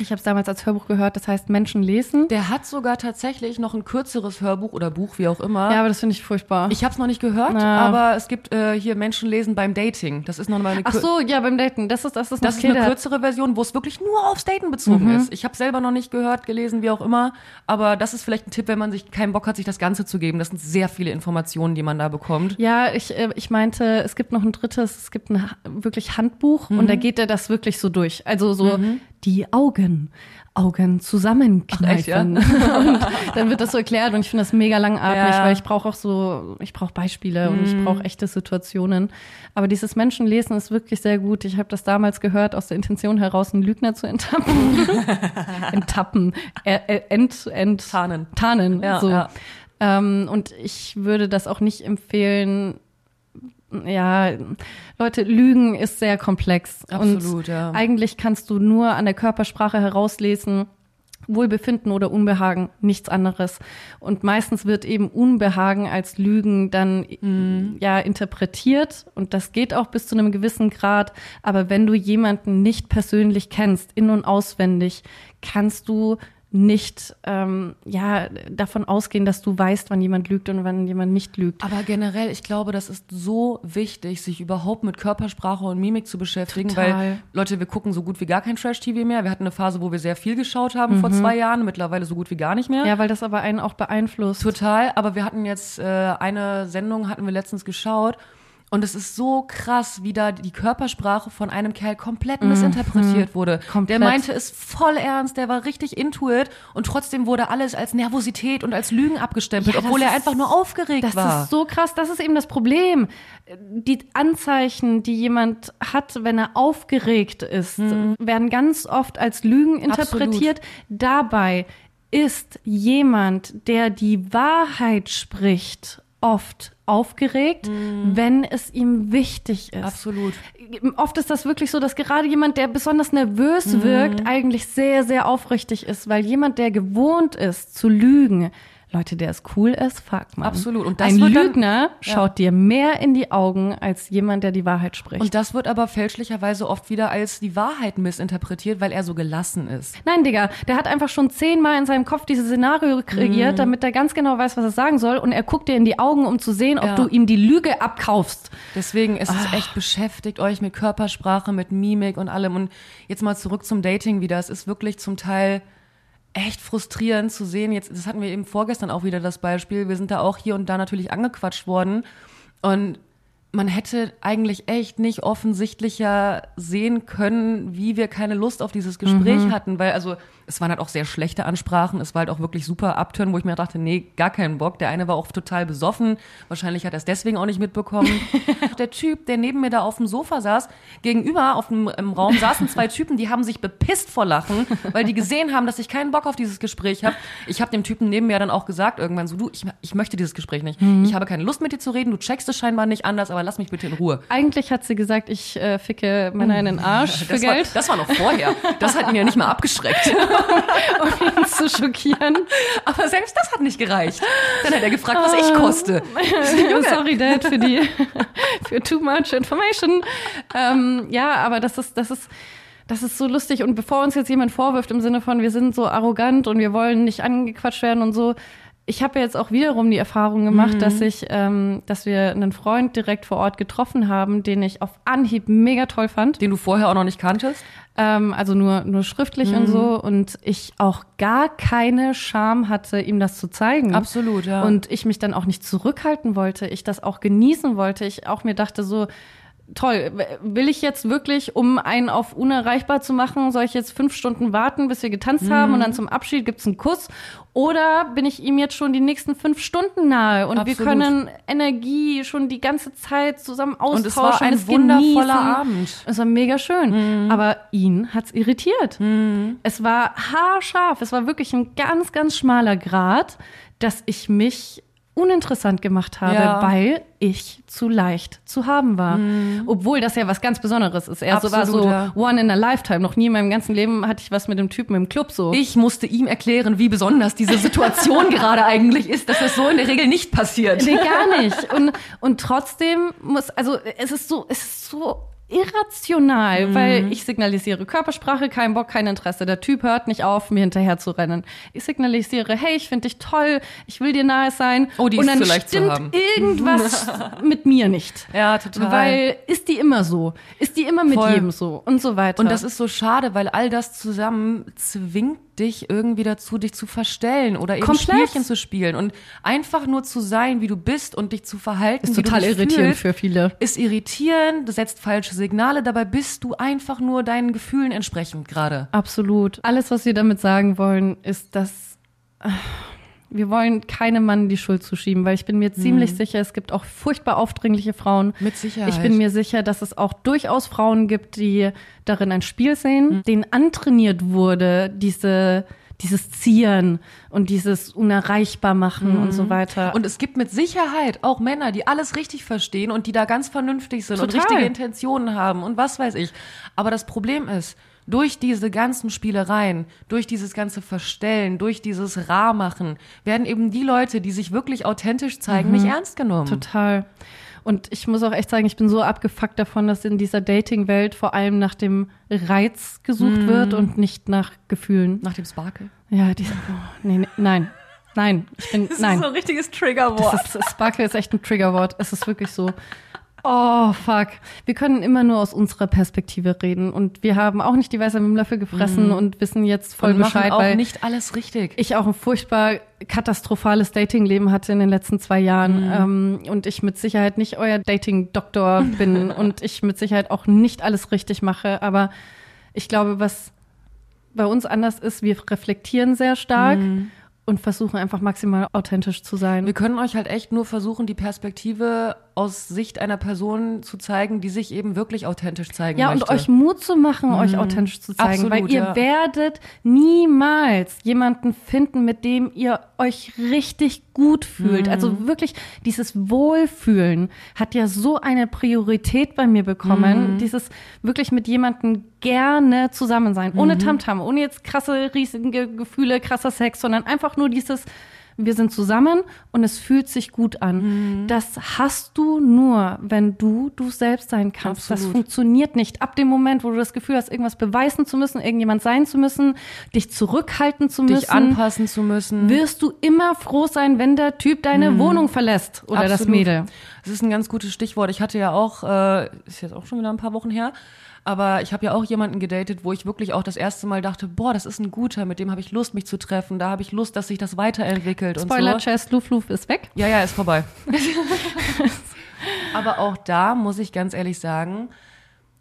Ich habe es damals als Hörbuch gehört, das heißt Menschen lesen. Der hat sogar tatsächlich noch ein kürzeres Hörbuch oder Buch, wie auch immer. Ja, aber das finde ich furchtbar. Ich habe es noch nicht gehört, Na. aber es gibt äh, hier Menschen lesen beim Dating. Das ist noch mal eine, Ach so, ja, beim Daten. Das ist das ist das ist eine kürzere Version, wo es wirklich nur aufs Daten bezogen Mhm. ist. Ich habe selber noch nicht gehört, gelesen, wie auch immer. Aber das ist vielleicht ein Tipp, wenn man sich keinen Bock hat, sich das Ganze zu geben. Das sind sehr viele Informationen, die man da bekommt. Ja, ich, äh, ich meinte, es gibt noch ein drittes, es gibt ein wirklich Handbuch und da geht er das wirklich so durch. Also so die Augen, Augen zusammenkneifen. Echt, <laughs> und dann wird das so erklärt und ich finde das mega langatmig, Ja. weil ich brauche auch so, ich brauche Beispiele und ich brauche echte Situationen. Aber dieses Menschenlesen ist wirklich sehr gut. Ich habe das damals gehört aus der Intention heraus, einen Lügner zu enttappen. <laughs> enttappen. Äh, ent, ent, Tarnen. Tarnen. Ja, so. ja. Ähm, und ich würde das auch nicht empfehlen. Ja, Leute, Lügen ist sehr komplex. Absolut, und ja. Eigentlich kannst du nur an der Körpersprache herauslesen, Wohlbefinden oder Unbehagen, nichts anderes. Und meistens wird eben Unbehagen als Lügen dann Mhm. ja interpretiert und das geht auch bis zu einem gewissen Grad. Aber wenn du jemanden nicht persönlich kennst, in und auswendig, kannst du nicht ähm, ja davon ausgehen, dass du weißt, wann jemand lügt und wann jemand nicht lügt. Aber generell, ich glaube, das ist so wichtig, sich überhaupt mit Körpersprache und Mimik zu beschäftigen, Total. weil Leute, wir gucken so gut wie gar kein Trash-TV mehr. Wir hatten eine Phase, wo wir sehr viel geschaut haben vor zwei Jahren, mittlerweile so gut wie gar nicht mehr. Ja, weil das aber einen auch beeinflusst. Total, aber wir hatten jetzt äh, eine Sendung, hatten wir letztens geschaut. Und es ist so krass, wie da die Körpersprache von einem Kerl komplett missinterpretiert wurde. Komplett. Der meinte es voll ernst, der war richtig into it und trotzdem wurde alles als Nervosität und als Lügen abgestempelt, Ja, das obwohl er ist- einfach nur aufgeregt Das war. ist so krass, das ist eben das Problem. Die Anzeichen, die jemand hat, wenn er aufgeregt ist, werden ganz oft als Lügen interpretiert. Dabei ist jemand, der die Wahrheit spricht, oft aufgeregt, wenn es ihm wichtig ist. Absolut. Oft ist das wirklich so, dass gerade jemand, der besonders nervös wirkt, eigentlich sehr, sehr aufrichtig ist, weil jemand, der gewohnt ist zu lügen, Leute, der es cool ist, fuck man. Absolut. Und das Ein wird dann- Lügner schaut dir mehr in die Augen als jemand, der die Wahrheit spricht. Und das wird aber fälschlicherweise oft wieder als die Wahrheit missinterpretiert, weil er so gelassen ist. Nein, Digga, der hat einfach schon zehnmal in seinem Kopf dieses Szenario kreiert, Mhm. damit er ganz genau weiß, was er sagen soll. Und er guckt dir in die Augen, um zu sehen, ob Ja. du ihm die Lüge abkaufst. Deswegen ist Ah. es echt beschäftigt euch mit Körpersprache, mit Mimik und allem. Und jetzt mal zurück zum Dating wieder. Es ist wirklich zum Teil echt frustrierend zu sehen. Jetzt, das hatten wir eben vorgestern auch wieder das Beispiel. Wir sind da auch hier und da natürlich angequatscht worden. Und man hätte eigentlich echt nicht offensichtlicher sehen können, wie wir keine Lust auf dieses Gespräch Mhm. hatten, weil also es waren halt auch sehr schlechte Ansprachen, es war halt auch wirklich super abtören, wo ich mir dachte, nee, gar keinen Bock. Der eine war auch total besoffen, wahrscheinlich hat er es deswegen auch nicht mitbekommen. <laughs> der Typ, der neben mir da auf dem Sofa saß, gegenüber auf dem im Raum saßen zwei Typen, die haben sich bepisst vor Lachen, weil die gesehen haben, dass ich keinen Bock auf dieses Gespräch habe. Ich habe dem Typen neben mir dann auch gesagt irgendwann so, du, ich, ich möchte dieses Gespräch nicht. Mhm. Ich habe keine Lust mit dir zu reden, du checkst es scheinbar nicht anders, aber lass mich bitte in Ruhe. Eigentlich hat sie gesagt, ich äh, ficke Männer in den Arsch <laughs> für Das war, Geld, das war noch vorher. Das hat ihn ja nicht mal abgeschreckt. <laughs> <laughs> um ihn zu schockieren. Aber selbst das hat nicht gereicht. Dann hat er gefragt, was ich koste. <laughs> Sorry, Dad, für die <laughs> für too much information. Ähm, ja, aber das ist das ist das ist so lustig. Und bevor uns jetzt jemand vorwirft im Sinne von, wir sind so arrogant und wir wollen nicht angequatscht werden und so, ich habe jetzt auch wiederum die Erfahrung gemacht, dass ich, ähm, dass wir einen Freund direkt vor Ort getroffen haben, den ich auf Anhieb mega toll fand. Den du vorher auch noch nicht kanntest? Ähm, also nur, nur schriftlich und so. Und ich auch gar keine Scham hatte, ihm das zu zeigen. Absolut, ja. Und ich mich dann auch nicht zurückhalten wollte. Ich das auch genießen wollte. Ich auch mir dachte so, toll, will ich jetzt wirklich, um einen auf unerreichbar zu machen, soll ich jetzt fünf Stunden warten, bis wir getanzt Mhm. haben und dann zum Abschied gibt's einen Kuss? Oder bin ich ihm jetzt schon die nächsten fünf Stunden nahe und wir Absolut. können Energie schon die ganze Zeit zusammen austauschen? Und es war ein es wundervoller genießen. Abend. Es war mega schön. Mhm. Aber ihn hat's irritiert. Es war haarscharf. Es war wirklich ein ganz, ganz schmaler Grad, dass ich mich uninteressant gemacht habe, Ja. weil ich zu leicht zu haben war. Obwohl das ja was ganz Besonderes ist. Er so war Mhm. Absolut, so ja. one in a lifetime. Noch nie in meinem ganzen Leben hatte ich was mit dem Typen im Club so. Ich musste ihm erklären, wie besonders diese Situation <laughs> gerade eigentlich ist, dass das so in der Regel nicht passiert. Nee, gar nicht. Und, und trotzdem muss, also es ist so, es ist so irrational, Mhm. weil ich signalisiere Körpersprache, kein Bock, kein Interesse. Der Typ hört nicht auf, mir hinterher zu rennen. Ich signalisiere, hey, ich finde dich toll, ich will dir nahe sein. Oh, die und ist dann zu leicht zu stimmt haben. irgendwas <laughs> mit mir nicht. Ja, total. Weil ist die immer so? Ist die immer mit Voll. jedem so? Und so weiter. Und das ist so schade, weil all das zusammen zwingt dich irgendwie dazu, dich zu verstellen oder eben Komplett. Spielchen zu spielen und einfach nur zu sein, wie du bist und dich zu verhalten, ist total irritierend fühlst, für viele. ist irritierend, du setzt falsche Signale, dabei bist du einfach nur deinen Gefühlen entsprechend gerade. Absolut. Alles, was wir damit sagen wollen, ist, dass wir wollen keinem Mann die Schuld zuschieben, weil ich bin mir ziemlich sicher, es gibt auch furchtbar aufdringliche Frauen. Mit Sicherheit. Ich bin mir sicher, dass es auch durchaus Frauen gibt, die darin ein Spiel sehen, denen antrainiert wurde, diese dieses Zieren und dieses unerreichbar machen und so weiter. Und es gibt mit Sicherheit auch Männer, die alles richtig verstehen und die da ganz vernünftig sind und Total. richtige Intentionen haben und was weiß ich. Aber das Problem ist, durch diese ganzen Spielereien, durch dieses ganze Verstellen, durch dieses Rar machen, werden eben die Leute, die sich wirklich authentisch zeigen, nicht ernst genommen. Total. Und ich muss auch echt sagen, ich bin so abgefuckt davon, dass in dieser Dating-Welt vor allem nach dem Reiz gesucht wird und nicht nach Gefühlen. Nach dem Sparkle. Ja, die, oh, nee, nee, nein. Nein, ich bin, <laughs> Das nein. ist so ein richtiges Triggerwort. Das ist, Sparkle ist echt ein Triggerwort. Es ist wirklich so. Oh, fuck. Wir können immer nur aus unserer Perspektive reden. Und wir haben auch nicht die Weisheit mit dem Löffel gefressen und wissen jetzt voll und machen Bescheid, auch weil nicht alles richtig. ich auch ein furchtbar katastrophales Datingleben hatte in den letzten zwei Jahren. Ähm, und ich mit Sicherheit nicht euer Dating-Doktor <laughs> bin und ich mit Sicherheit auch nicht alles richtig mache. Aber ich glaube, was bei uns anders ist, wir reflektieren sehr stark und versuchen einfach maximal authentisch zu sein. Wir können euch halt echt nur versuchen, die Perspektive aus Sicht einer Person zu zeigen, die sich eben wirklich authentisch zeigen Ja, möchte. und euch Mut zu machen, euch authentisch zu zeigen, Absolut, weil ihr ja. werdet niemals jemanden finden, mit dem ihr euch richtig gut fühlt. Mhm. Also wirklich dieses Wohlfühlen hat ja so eine Priorität bei mir bekommen. Mhm. Dieses wirklich mit jemandem gerne zusammen sein, ohne Mhm. Tamtam, ohne jetzt krasse, riesige Gefühle, krasser Sex, sondern einfach nur dieses wir sind zusammen und es fühlt sich gut an. Mhm. Das hast du nur, wenn du du selbst sein kannst. Das Absolut. funktioniert nicht. Ab dem Moment, wo du das Gefühl hast, irgendwas beweisen zu müssen, irgendjemand sein zu müssen, dich zurückhalten zu müssen, dich anpassen zu müssen. wirst du immer froh sein, wenn der Typ deine Wohnung verlässt oder das Mhm. Absolut. Mädel. Das ist ein ganz gutes Stichwort. Ich hatte ja auch, äh, ist jetzt auch schon wieder ein paar Wochen her, aber ich habe ja auch jemanden gedatet, wo ich wirklich auch das erste Mal dachte, boah, das ist ein guter, mit dem habe ich Lust, mich zu treffen. Da habe ich Lust, dass sich das weiterentwickelt und Spoiler, so. Chess, Luf, Luf ist weg. Ja, ja, ist vorbei. <laughs> aber auch da muss ich ganz ehrlich sagen,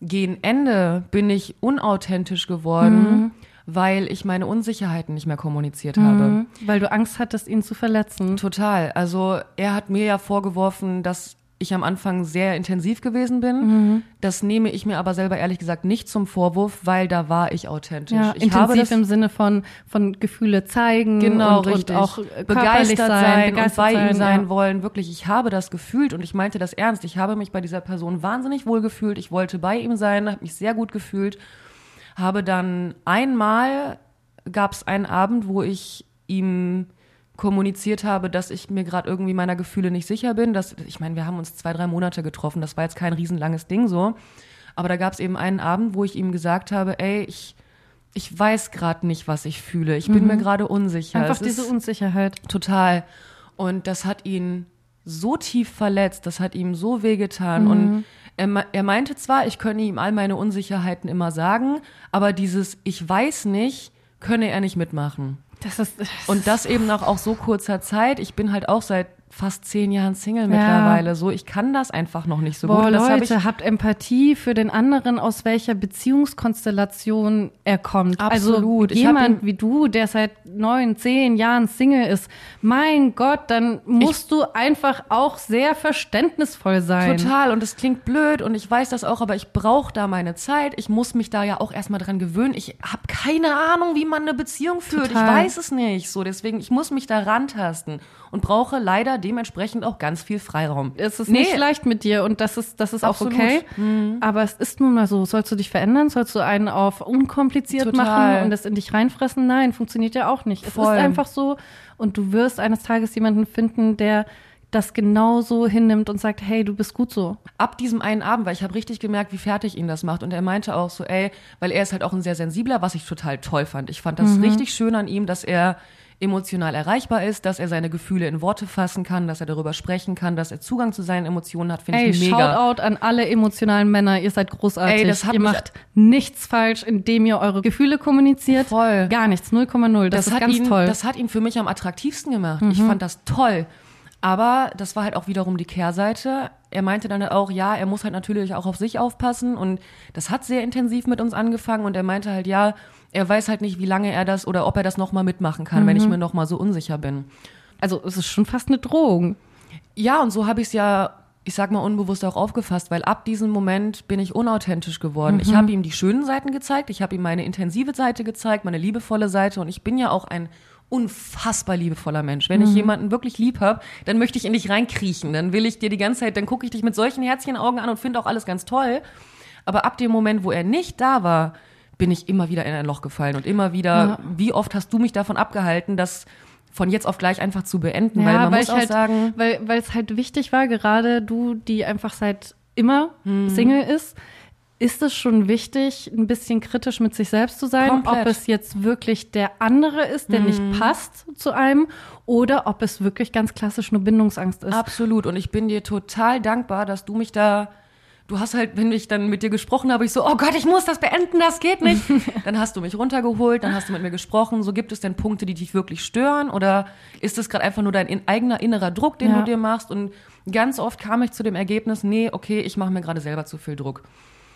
gegen Ende bin ich unauthentisch geworden, weil ich meine Unsicherheiten nicht mehr kommuniziert habe. Weil du Angst hattest, ihn zu verletzen. Total. Also er hat mir ja vorgeworfen, dass ich am Anfang sehr intensiv gewesen bin. Mhm. Das nehme ich mir aber selber ehrlich gesagt nicht zum Vorwurf, weil da war ich authentisch. Ja, ich habe intensiv das im Sinne von, von Gefühle zeigen genau und, richtig und auch körperlich begeistert sein, begeistert und bei ihm sein ja. wollen. Wirklich, ich habe das gefühlt und ich meinte das ernst. Ich habe mich bei dieser Person wahnsinnig wohl gefühlt. Ich wollte bei ihm sein, habe mich sehr gut gefühlt. Habe dann einmal gab es einen Abend, wo ich ihm kommuniziert habe, dass ich mir gerade irgendwie meiner Gefühle nicht sicher bin. Dass, ich meine, wir haben uns zwei, drei Monate getroffen. Das war jetzt kein riesenlanges Ding so. Aber da gab es eben einen Abend, wo ich ihm gesagt habe, ey, ich, ich weiß gerade nicht, was ich fühle. Ich bin mir gerade unsicher. Einfach Es diese Unsicherheit. Total. Und das hat ihn so tief verletzt, das hat ihm so wehgetan. Und er, er meinte zwar, ich könne ihm all meine Unsicherheiten immer sagen, aber dieses Ich weiß nicht, könne er nicht mitmachen. Das ist, Und das eben nach auch so kurzer Zeit. Ich bin halt auch seit fast zehn Jahren Single mittlerweile. So, ich kann das einfach noch nicht so Boah, gut. Das hab Leute, habt Empathie für den anderen, aus welcher Beziehungskonstellation er kommt. Absolut. Also Ich hab jemand wie du, der seit neun, zehn Jahren Single ist, mein Gott, dann musst du einfach auch sehr verständnisvoll sein. Total. Und es klingt blöd und ich weiß das auch, aber ich brauche da meine Zeit. Ich muss mich da ja auch erstmal dran gewöhnen. Ich habe keine Ahnung, wie man eine Beziehung führt. Total. Ich weiß es nicht. So, deswegen, ich muss mich da rantasten und brauche leider dementsprechend auch ganz viel Freiraum. Es ist Nee. nicht leicht mit dir und das ist, das ist auch okay. Aber es ist nun mal so. Sollst du dich verändern? Sollst du einen auf unkompliziert Total. machen und es in dich reinfressen? Nein, funktioniert ja auch nicht. Es Voll. ist einfach so. Und du wirst eines Tages jemanden finden, der das genauso hinnimmt und sagt, hey, du bist gut so. ab diesem einen Abend, weil ich habe richtig gemerkt, wie fertig ihn das macht. Und er meinte auch so, ey, weil er ist halt auch ein sehr sensibler, was ich total toll fand. Ich fand das Mhm. richtig schön an ihm, dass er emotional erreichbar ist, dass er seine Gefühle in Worte fassen kann, dass er darüber sprechen kann, dass er Zugang zu seinen Emotionen hat, finde ich mega. Shoutout an alle emotionalen Männer. Ihr seid großartig. Ey, das hat ihr macht nichts falsch, indem ihr eure Gefühle kommuniziert. Voll. Gar nichts. 0,0. Das, ist hat ganz ihn, toll. Mhm. Das hat ihn für mich am attraktivsten gemacht. Ich fand das toll. Aber das war halt auch wiederum die Kehrseite. Er meinte dann auch, ja, er muss halt natürlich auch auf sich aufpassen und das hat sehr intensiv mit uns angefangen und er meinte halt, ja, er weiß halt nicht, wie lange er das oder ob er das nochmal mitmachen kann, wenn ich Mhm. mir nochmal so unsicher bin. also es ist schon fast eine Drohung. Ja, und so habe ich es ja, ich sag mal, unbewusst auch aufgefasst, weil ab diesem Moment bin ich unauthentisch geworden. Mhm. Ich habe ihm die schönen Seiten gezeigt, ich habe ihm meine intensive Seite gezeigt, meine liebevolle Seite und ich bin ja auch ein unfassbar liebevoller Mensch. Mhm. Wenn ich jemanden wirklich lieb habe, dann möchte ich in dich reinkriechen. Dann will ich dir die ganze Zeit, dann gucke ich dich mit solchen Herzchenaugen an und finde auch alles ganz toll. Aber ab dem Moment, wo er nicht da war, bin ich immer wieder in ein Loch gefallen und immer wieder, wie oft hast du mich davon abgehalten, dass von jetzt auf gleich einfach zu beenden, Ja, weil man weil muss ich auch halt, sagen, weil weil es halt wichtig war, gerade du, die einfach seit immer Mhm. Single ist, ist es schon wichtig, ein bisschen kritisch mit sich selbst zu sein, Komplett. Ob es jetzt wirklich der andere ist, der nicht passt zu einem, oder ob es wirklich ganz klassisch nur Bindungsangst ist. Absolut. Und ich bin dir total dankbar, dass du mich da. Du hast halt, wenn ich dann mit dir gesprochen habe, ich so, oh Gott, ich muss das beenden, das geht nicht. <laughs> dann hast du mich runtergeholt, dann hast du mit mir gesprochen. So gibt es denn Punkte, die dich wirklich stören? Oder ist das gerade einfach nur dein in, eigener innerer Druck, den Ja. du dir machst? Und ganz oft kam ich zu dem Ergebnis, nee, okay, ich mache mir gerade selber zu viel Druck.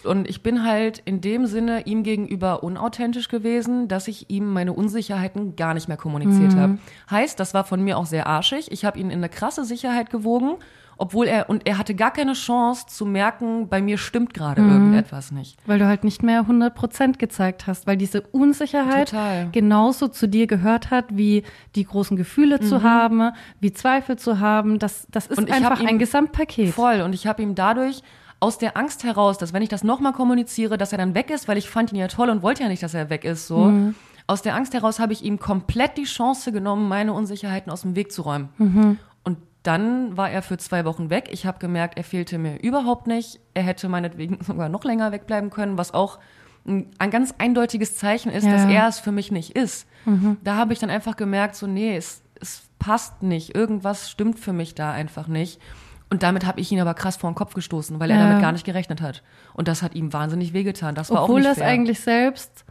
Und ich bin halt in dem Sinne ihm gegenüber unauthentisch gewesen, dass ich ihm meine Unsicherheiten gar nicht mehr kommuniziert habe. Heißt, das war von mir auch sehr arschig. Ich habe ihn in eine krasse Sicherheit gewogen, obwohl er und er hatte gar keine Chance zu merken, bei mir stimmt gerade irgendetwas nicht. Weil du halt nicht mehr 100 Prozent gezeigt hast, weil diese Unsicherheit Total. genauso zu dir gehört hat, wie die großen Gefühle zu haben, wie Zweifel zu haben. Das, das ist Mhm. Einfach ihm ein Gesamtpaket. Voll. Und ich habe ihm dadurch aus der Angst heraus, dass wenn ich das nochmal kommuniziere, dass er dann weg ist, weil ich fand ihn ja toll und wollte ja nicht, dass er weg ist, so. Mhm. Aus der Angst heraus habe ich ihm komplett die Chance genommen, meine Unsicherheiten aus dem Weg zu räumen. Mhm. Dann war er für zwei Wochen weg. Ich habe gemerkt, er fehlte mir überhaupt nicht. Er hätte meinetwegen <laughs> sogar noch länger wegbleiben können, was auch ein, ein ganz eindeutiges Zeichen ist, Ja. dass er es für mich nicht ist. Da habe ich dann einfach gemerkt, so nee, es, es passt nicht. Irgendwas stimmt für mich da einfach nicht. Und damit habe ich ihn aber krass vor den Kopf gestoßen, weil er Ja. damit gar nicht gerechnet hat. Und das hat ihm wahnsinnig wehgetan. Das war auch Obwohl nicht er es fair. eigentlich selbst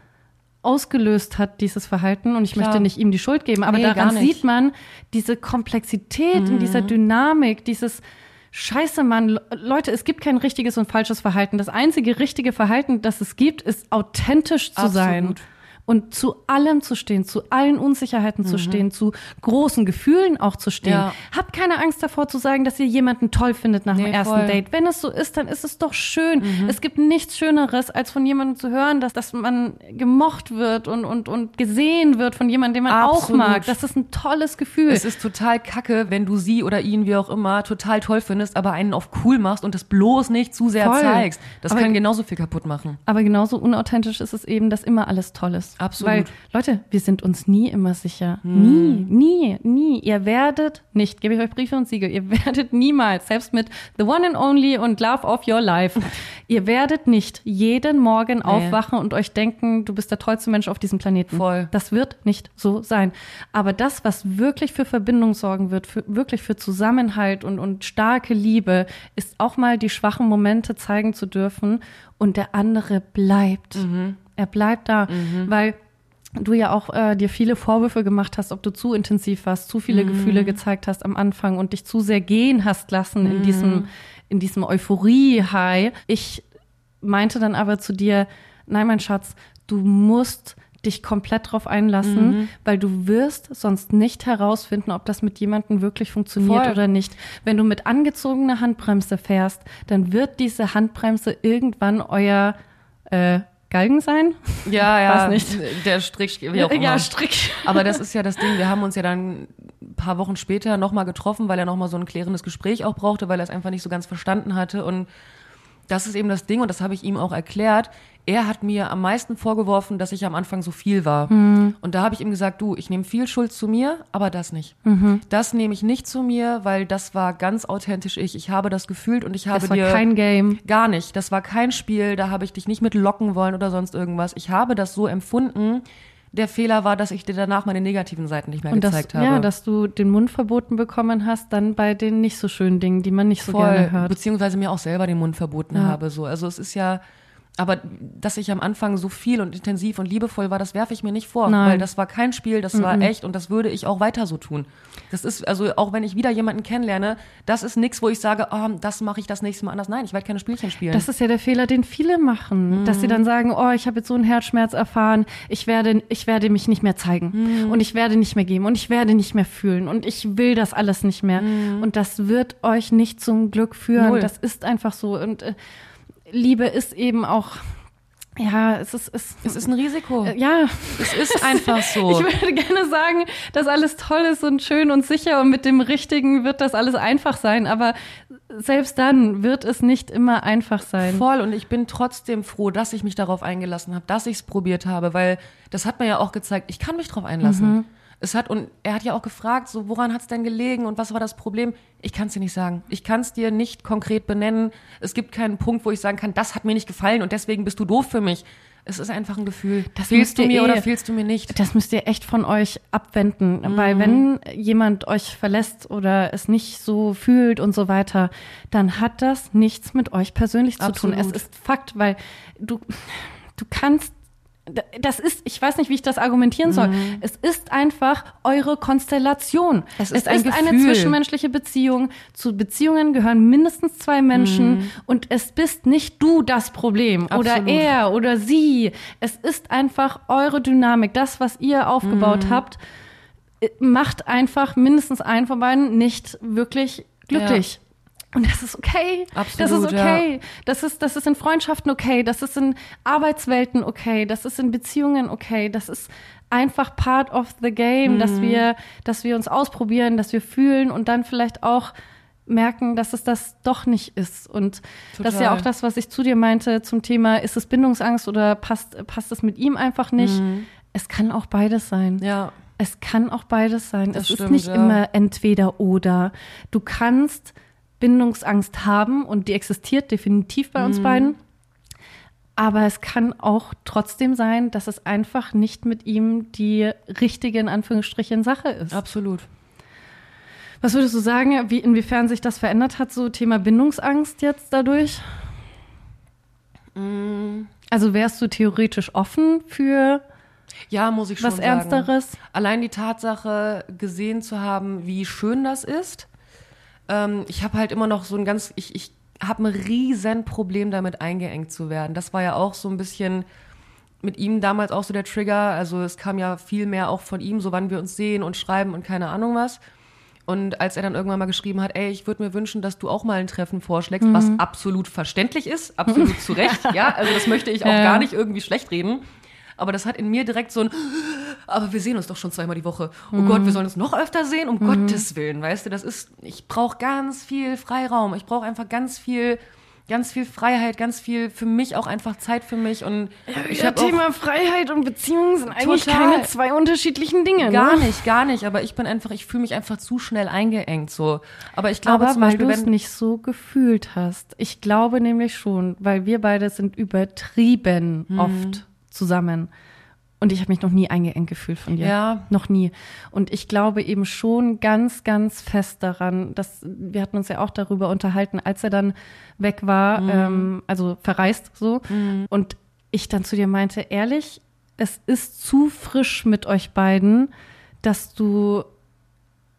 ausgelöst hat, dieses Verhalten. Und ich Klar. möchte nicht ihm die Schuld geben, aber Nee, daran. Mhm. sieht man diese Komplexität in dieser Dynamik, dieses Scheiße, Mann, Le- Leute, es gibt kein richtiges und falsches Verhalten. Das einzige richtige Verhalten, das es gibt, ist authentisch zu sein. Und zu allem zu stehen, zu allen Unsicherheiten zu stehen, zu großen Gefühlen auch zu stehen. Mhm. Ja. Habt keine Angst davor zu sagen, dass ihr jemanden toll findet nach dem Nee, ersten voll. Date. Wenn es so ist, dann ist es doch schön. Mhm. Es gibt nichts Schöneres, als von jemandem zu hören, dass, dass man gemocht wird und, und, und gesehen wird von jemandem, den man auch Absolut. mag. Das ist ein tolles Gefühl. Es ist total kacke, wenn du sie oder ihn, wie auch immer, total toll findest, aber einen auf cool machst und das bloß nicht zu sehr Voll. zeigst. Das Aber- kann genauso viel kaputt machen. Aber genauso unauthentisch ist es eben, dass immer alles toll ist. Absolut. Weil, Leute, wir sind uns nie immer sicher. Nie, nie, nie. Ihr werdet nicht, gebe ich euch Briefe und Siegel, ihr <laughs> werdet niemals, selbst mit The One and Only und Love of Your Life, <laughs> ihr werdet nicht jeden Morgen aufwachen und euch denken, du bist der tollste Mensch auf diesem Planeten. Voll. Das wird nicht so sein. Aber das, was wirklich für Verbindung sorgen wird, für, wirklich für Zusammenhalt und, und starke Liebe, ist auch mal die schwachen Momente zeigen zu dürfen und der andere bleibt. Er bleibt da, weil du ja auch äh, dir viele Vorwürfe gemacht hast, ob du zu intensiv warst, zu viele Gefühle gezeigt hast am Anfang und dich zu sehr gehen hast lassen in diesem, in diesem Euphorie-High. Ich meinte dann aber zu dir, nein, mein Schatz, du musst dich komplett drauf einlassen, weil du wirst sonst nicht herausfinden, ob das mit jemandem wirklich funktioniert Voll. oder nicht. Wenn du mit angezogener Handbremse fährst, dann wird diese Handbremse irgendwann euer äh, Galgen sein. Ja, ja. Weiß nicht. Der Strick, wie auch immer. Ja, Strick. Aber das ist ja das Ding. Wir haben uns ja dann ein paar Wochen später nochmal getroffen, weil er nochmal so ein klärendes Gespräch auch brauchte, weil er es einfach nicht so ganz verstanden hatte. Und das ist eben das Ding, und das habe ich ihm auch erklärt. Er hat mir am meisten vorgeworfen, dass ich am Anfang so viel war. Mhm. Und da habe ich ihm gesagt, du, ich nehme viel Schuld zu mir, aber das nicht. Mhm. Das nehme ich nicht zu mir, weil das war ganz authentisch ich. Ich habe das gefühlt und ich habe Das war dir kein Game. Gar nicht. Das war kein Spiel, da habe ich dich nicht mit locken wollen oder sonst irgendwas. Ich habe das so empfunden. Der Fehler war, dass ich dir danach meine negativen Seiten nicht mehr Und das, gezeigt habe. ja, dass du den Mund verboten bekommen hast, dann bei den nicht so schönen Dingen, die man nicht so Voll, gerne hört. beziehungsweise mir auch selber den Mund verboten Ja. habe. So. Also es ist ja, aber dass ich am Anfang so viel und intensiv und liebevoll war, das werfe ich mir nicht vor, Nein. weil das war kein Spiel, das war echt und das würde ich auch weiter so tun. Das ist, also auch wenn ich wieder jemanden kennenlerne, das ist nichts, wo ich sage, oh, das mache ich das nächste Mal anders. Nein, ich werde keine Spielchen spielen. Das ist ja der Fehler, den viele machen, dass Mhm. sie dann sagen, oh, ich habe jetzt so einen Herzschmerz erfahren, ich werde, ich werde mich nicht mehr zeigen Mhm. und ich werde nicht mehr geben und ich werde nicht mehr fühlen und ich will das alles nicht mehr. Und das wird euch nicht zum Glück führen. Mhm. Null. Das ist einfach so. Und äh, Liebe ist eben auch, ja, es ist, es, es ist ein Risiko. äh, ja, Es ist einfach so. <laughs> Ich würde gerne sagen, dass alles toll ist und schön und sicher und mit dem Richtigen wird das alles einfach sein. Aber selbst dann wird es nicht immer einfach sein. Voll und ich bin trotzdem froh, dass ich mich darauf eingelassen habe, dass ich es probiert habe, weil das hat mir ja auch gezeigt, ich kann mich darauf einlassen. Es hat, und er hat ja auch gefragt, so, woran hat es denn gelegen und was war das Problem? Ich kann es dir nicht sagen. Ich kann es dir nicht konkret benennen. Es gibt keinen Punkt, wo ich sagen kann, das hat mir nicht gefallen und deswegen bist du doof für mich. Es ist einfach ein Gefühl. Das fehlst du mir eh- oder fehlst du mir nicht? Das müsst ihr echt von euch abwenden, weil wenn jemand euch verlässt oder es nicht so fühlt und so weiter, dann hat das nichts mit euch persönlich zu tun. Es ist Fakt, weil du, du kannst das ist, ich weiß nicht, wie ich das argumentieren soll. Es ist einfach eure Konstellation. Mhm. Es ist ein eine Gefühl. zwischenmenschliche Beziehung. Zu Beziehungen gehören mindestens zwei Menschen und es bist nicht du das Problem oder Mhm. Absolut. er oder sie. Es ist einfach eure Dynamik, das, was ihr aufgebaut Mhm. habt, äh, macht einfach mindestens einen von beiden nicht wirklich glücklich. Und das ist okay. das Absolut, ist okay. Das ist, das ist in Freundschaften okay. Das ist in Arbeitswelten okay. Das ist in Beziehungen okay. Das ist einfach part of the game, dass Mhm. wir, dass wir uns ausprobieren, dass wir fühlen und dann vielleicht auch merken, dass es das doch nicht ist. Und das ist ja Total. auch das, was ich zu dir meinte zum Thema, ist es Bindungsangst oder passt, passt es mit ihm einfach nicht? Mhm. Es kann auch beides sein. Ja. Es kann auch beides sein. Das es ist stimmt, nicht ja. immer entweder oder. Du kannst Bindungsangst haben und die existiert definitiv bei uns Mhm. beiden. Aber es kann auch trotzdem sein, dass es einfach nicht mit ihm die richtige, in Anführungsstrichen, Sache ist. Absolut. Was würdest du sagen, wie, inwiefern sich das verändert hat, so Thema Bindungsangst jetzt dadurch? Mm. Also wärst du theoretisch offen für Ja, muss ich schon was sagen. Ernsteres? Allein die Tatsache, gesehen zu haben, wie schön das ist. Ähm, ich habe halt immer noch so ein ganz, ich, ich habe ein riesen Problem damit, eingeengt zu werden. Das war ja auch so ein bisschen mit ihm damals auch so der Trigger. Also es kam ja viel mehr auch von ihm, so wann wir uns sehen und schreiben und keine Ahnung was. Und als er dann irgendwann mal geschrieben hat, ey, ich würde mir wünschen, dass du auch mal ein Treffen vorschlägst, Mhm. was absolut verständlich ist, absolut zu Recht, <laughs> ja, also das möchte ich auch Ja. gar nicht irgendwie schlecht reden. Aber das hat in mir direkt so ein, aber wir sehen uns doch schon zweimal die Woche. Oh Mhm. Gott, wir sollen uns noch öfter sehen, um Gottes Willen, weißt du, das ist, ich brauche ganz viel Freiraum, ich brauche einfach ganz viel, ganz viel Freiheit, ganz viel für mich auch einfach Zeit für mich und ich Ja, habe auch Thema Freiheit und Beziehungen sind eigentlich keine zwei unterschiedlichen Dinge. Gar ne? nicht, gar nicht. Aber ich bin einfach, ich fühle mich einfach zu schnell eingeengt so. Aber ich glaube Aber zum weil Beispiel, du es nicht so gefühlt hast. Ich glaube nämlich schon, weil wir beide sind übertrieben Mhm. oft zusammen. Und ich habe mich noch nie eingeengt gefühlt von dir. Ja. Noch nie. Und ich glaube eben schon ganz, ganz fest daran, dass wir hatten uns ja auch darüber unterhalten, als er dann weg war, Mhm. ähm, also verreist so. Und ich dann zu dir meinte, ehrlich, es ist zu frisch mit euch beiden, dass du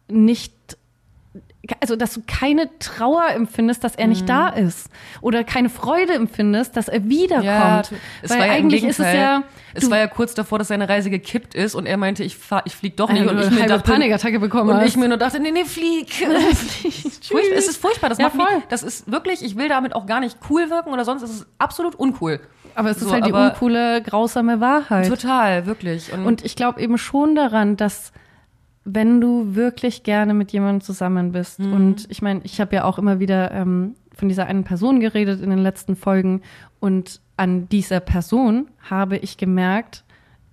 nicht also dass du keine Trauer empfindest, dass er Mhm. nicht da ist oder keine Freude empfindest, dass er wiederkommt. tu- es Weil war ja eigentlich ist es ja es war ja kurz davor, dass seine Reise gekippt ist und er meinte, ich fahr, ich flieg doch nicht Äh, und ich eine mir dachte, Panikattacke bekommen und hast. ich mir nur dachte, nee, nee, flieg. <laughs> Furchtbar, es ist furchtbar, das Ja, macht mich, voll. das ist wirklich, ich will damit auch gar nicht cool wirken oder sonst, es ist absolut uncool. aber es ist So, halt die uncoole, grausame Wahrheit. Total, wirklich. Und, Und ich glaube eben schon daran, dass wenn du wirklich gerne mit jemandem zusammen bist, Mhm. und ich meine, ich habe ja auch immer wieder ähm, von dieser einen Person geredet in den letzten Folgen, und an dieser Person habe ich gemerkt,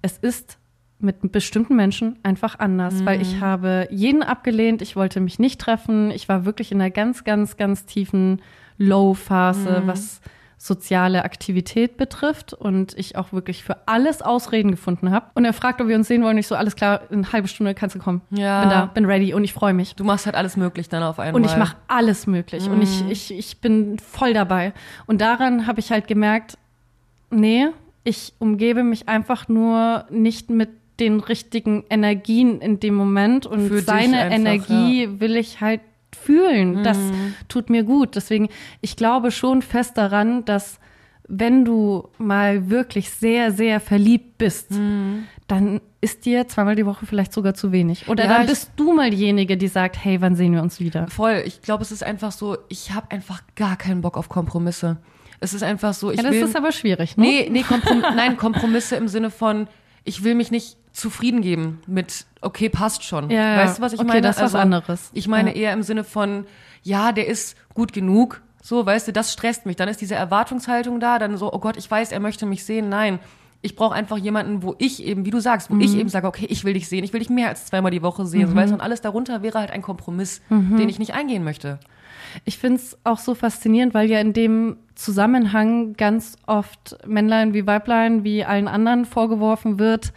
es ist mit bestimmten Menschen einfach anders, weil Mhm. ich habe jeden abgelehnt, ich wollte mich nicht treffen, ich war wirklich in einer ganz, ganz, ganz tiefen Low-Phase, Mhm. was soziale Aktivität betrifft und ich auch wirklich für alles Ausreden gefunden habe. Und er fragt, ob wir uns sehen wollen. Ich so, alles klar, in eine halbe Stunde kannst du kommen. Ja. Bin da, bin ready und ich freue mich. du machst halt alles möglich dann auf einmal. Und ich mache alles möglich und ich, ich, ich bin voll dabei. Und daran habe ich halt gemerkt, nee, ich umgebe mich einfach nur nicht mit den richtigen Energien in dem Moment und Für seine einfach, Energie will ich halt fühlen. Das Mhm. tut mir gut. Deswegen, ich glaube schon fest daran, dass wenn du mal wirklich sehr, sehr verliebt bist, Mhm. dann ist dir zweimal die Woche vielleicht sogar zu wenig. Oder Ja, dann bist du mal diejenige, die sagt, hey, wann sehen wir uns wieder? Voll. Ich glaube, es ist einfach so, ich habe einfach gar keinen Bock auf Kompromisse. Es ist einfach so, ich Ja, das will. ist aber schwierig, ne? nee, nee, Komprom <laughs> nein, Kompromisse im Sinne von, ich will mich nicht zufrieden geben mit, okay, passt schon. Ja. Weißt du, was ich Okay, meine? das ist was anderes. Ich meine Ja. eher im Sinne von, ja, der ist gut genug. So, weißt du, das stresst mich. Dann ist diese Erwartungshaltung da, dann so, oh Gott, ich weiß, er möchte mich sehen. Nein, Ich brauche einfach jemanden, wo ich eben, wie du sagst, wo ich Mhm. eben sage, okay, ich will dich sehen, ich will dich mehr als zweimal die Woche sehen. So, weißt du, und alles darunter wäre halt ein Kompromiss, Mhm. den ich nicht eingehen möchte. Ich finde es auch so faszinierend, weil ja in dem Zusammenhang ganz oft Männlein wie Weiblein wie allen anderen vorgeworfen wird,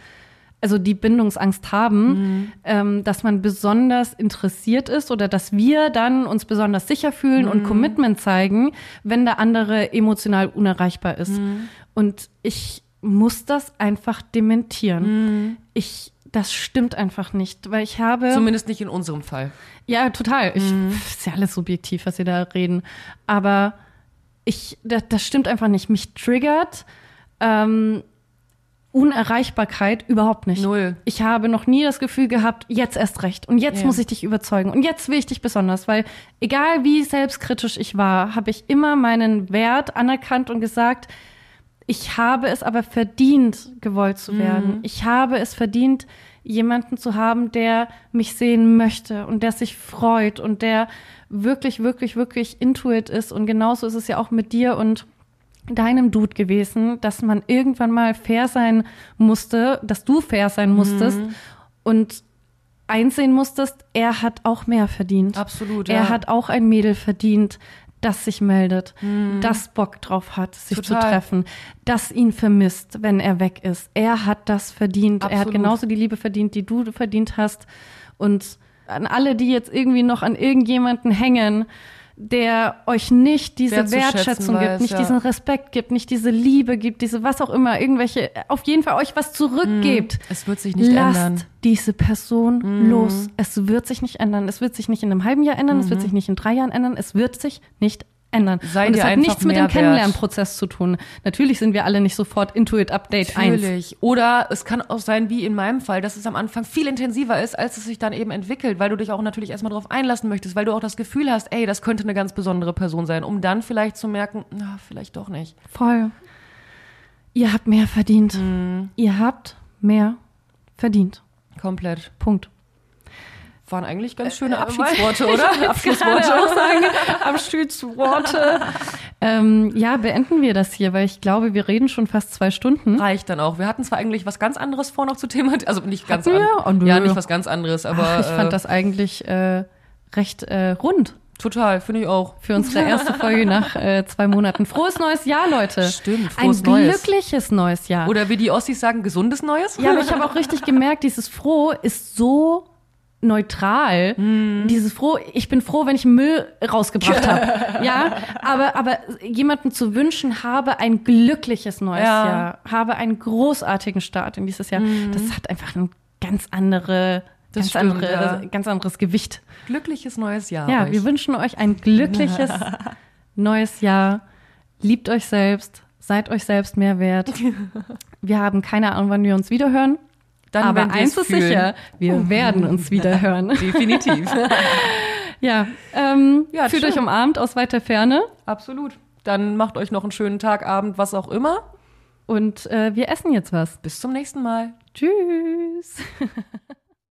also die Bindungsangst haben, ähm, dass man besonders interessiert ist oder dass wir dann uns besonders sicher fühlen und Commitment zeigen, wenn der andere emotional unerreichbar ist. Und ich muss das einfach dementieren. Ich, das stimmt einfach nicht, weil ich habe Zumindest nicht in unserem Fall. ja, total. Ich, Ist ja alles subjektiv, was Sie da reden. Aber ich, das, das stimmt einfach nicht. Mich triggert ähm, Unerreichbarkeit überhaupt nicht. Null. Ich habe noch nie das Gefühl gehabt, jetzt erst recht. Und jetzt Ja. muss ich dich überzeugen. Und jetzt will ich dich besonders, weil egal wie selbstkritisch ich war, habe ich immer meinen Wert anerkannt und gesagt, ich habe es aber verdient, gewollt zu werden. Ich habe es verdient, jemanden zu haben, der mich sehen möchte und der sich freut und der wirklich, wirklich, wirklich intuit ist. Und genauso ist es ja auch mit dir und deinem Dude gewesen, dass man irgendwann mal fair sein musste, dass du fair sein musstest und einsehen musstest, er hat auch mehr verdient. Absolut, Er ja. hat auch ein Mädel verdient, das sich meldet, das Bock drauf hat, sich zu Mhm. Total. treffen, das ihn vermisst, wenn er weg ist. Er hat das verdient. Er hat Absolut. genauso die Liebe verdient, die du verdient hast. Und an alle, die jetzt irgendwie noch an irgendjemanden hängen, der euch nicht diese Wertschätzung gibt, weiß, nicht ja. diesen Respekt gibt, nicht diese Liebe gibt, diese was auch immer, irgendwelche, auf jeden Fall euch was zurückgebt. Es wird sich nicht Lasst ändern. diese Person los. Es wird sich nicht ändern. Es wird sich nicht in einem halben Jahr ändern. Es wird sich nicht in drei Jahren ändern. Es wird sich nicht ändern. Sei Und es dir hat nichts mit dem. Kennenlernprozess zu tun. Natürlich sind wir alle nicht sofort Intuit Update 1. Natürlich. Oder es kann auch sein, wie in meinem Fall, dass es am Anfang viel intensiver ist, als es sich dann eben entwickelt, weil du dich auch natürlich erstmal darauf einlassen möchtest, weil du auch das Gefühl hast, ey, das könnte eine ganz besondere Person sein, um dann vielleicht zu merken, na, vielleicht doch nicht. Voll. Ihr habt mehr verdient. Mhm. Ihr habt mehr verdient. Komplett. Punkt. Waren eigentlich ganz schöne Äh, <laughs> Abschiedsworte, oder? Abschlussworte. auch sagen, Abschiedsworte. ähm, ja, beenden wir das hier, weil ich glaube, wir reden schon fast zwei Stunden. Reicht dann auch. Wir hatten zwar eigentlich was ganz anderes vor noch zu thematisieren, also nicht ganz Hatten wir? an- Oh. Ja, nicht was ganz anderes, aber Ach, ich fand äh, das eigentlich äh, recht äh, rund total, finde ich auch. für unsere erste Folge nach äh, zwei Monaten. Frohes neues Jahr, Leute. Stimmt, Ein frohes Neues. glückliches neues Jahr. Oder wie die Ossis sagen, gesundes Neues? ja, aber ich habe auch richtig gemerkt, dieses Froh ist so neutral. Mhm. Dieses Froh, ich bin froh, wenn ich Müll rausgebracht <laughs> habe. ja, aber, aber jemanden zu wünschen, habe ein glückliches neues Ja. Jahr, habe einen großartigen Start in dieses Jahr. Das hat einfach ein ganz andere, Das ganz stimmt, andere, ja. ganz anderes Gewicht. Glückliches neues Jahr. Ja, euch. wir wünschen euch ein glückliches <laughs> neues Jahr. Liebt euch selbst, seid euch selbst mehr wert. <laughs> Wir haben keine Ahnung, wann wir uns wiederhören. Dann, aber eins ist fühlen. sicher, wir werden uns wiederhören. <laughs> Definitiv. <laughs> ja, ähm, Ja, fühlt schön. euch umarmt aus weiter Ferne Absolut. Dann macht euch noch einen schönen Tag, Abend, was auch immer. und äh, wir essen jetzt was. Bis zum nächsten Mal. Tschüss. <laughs>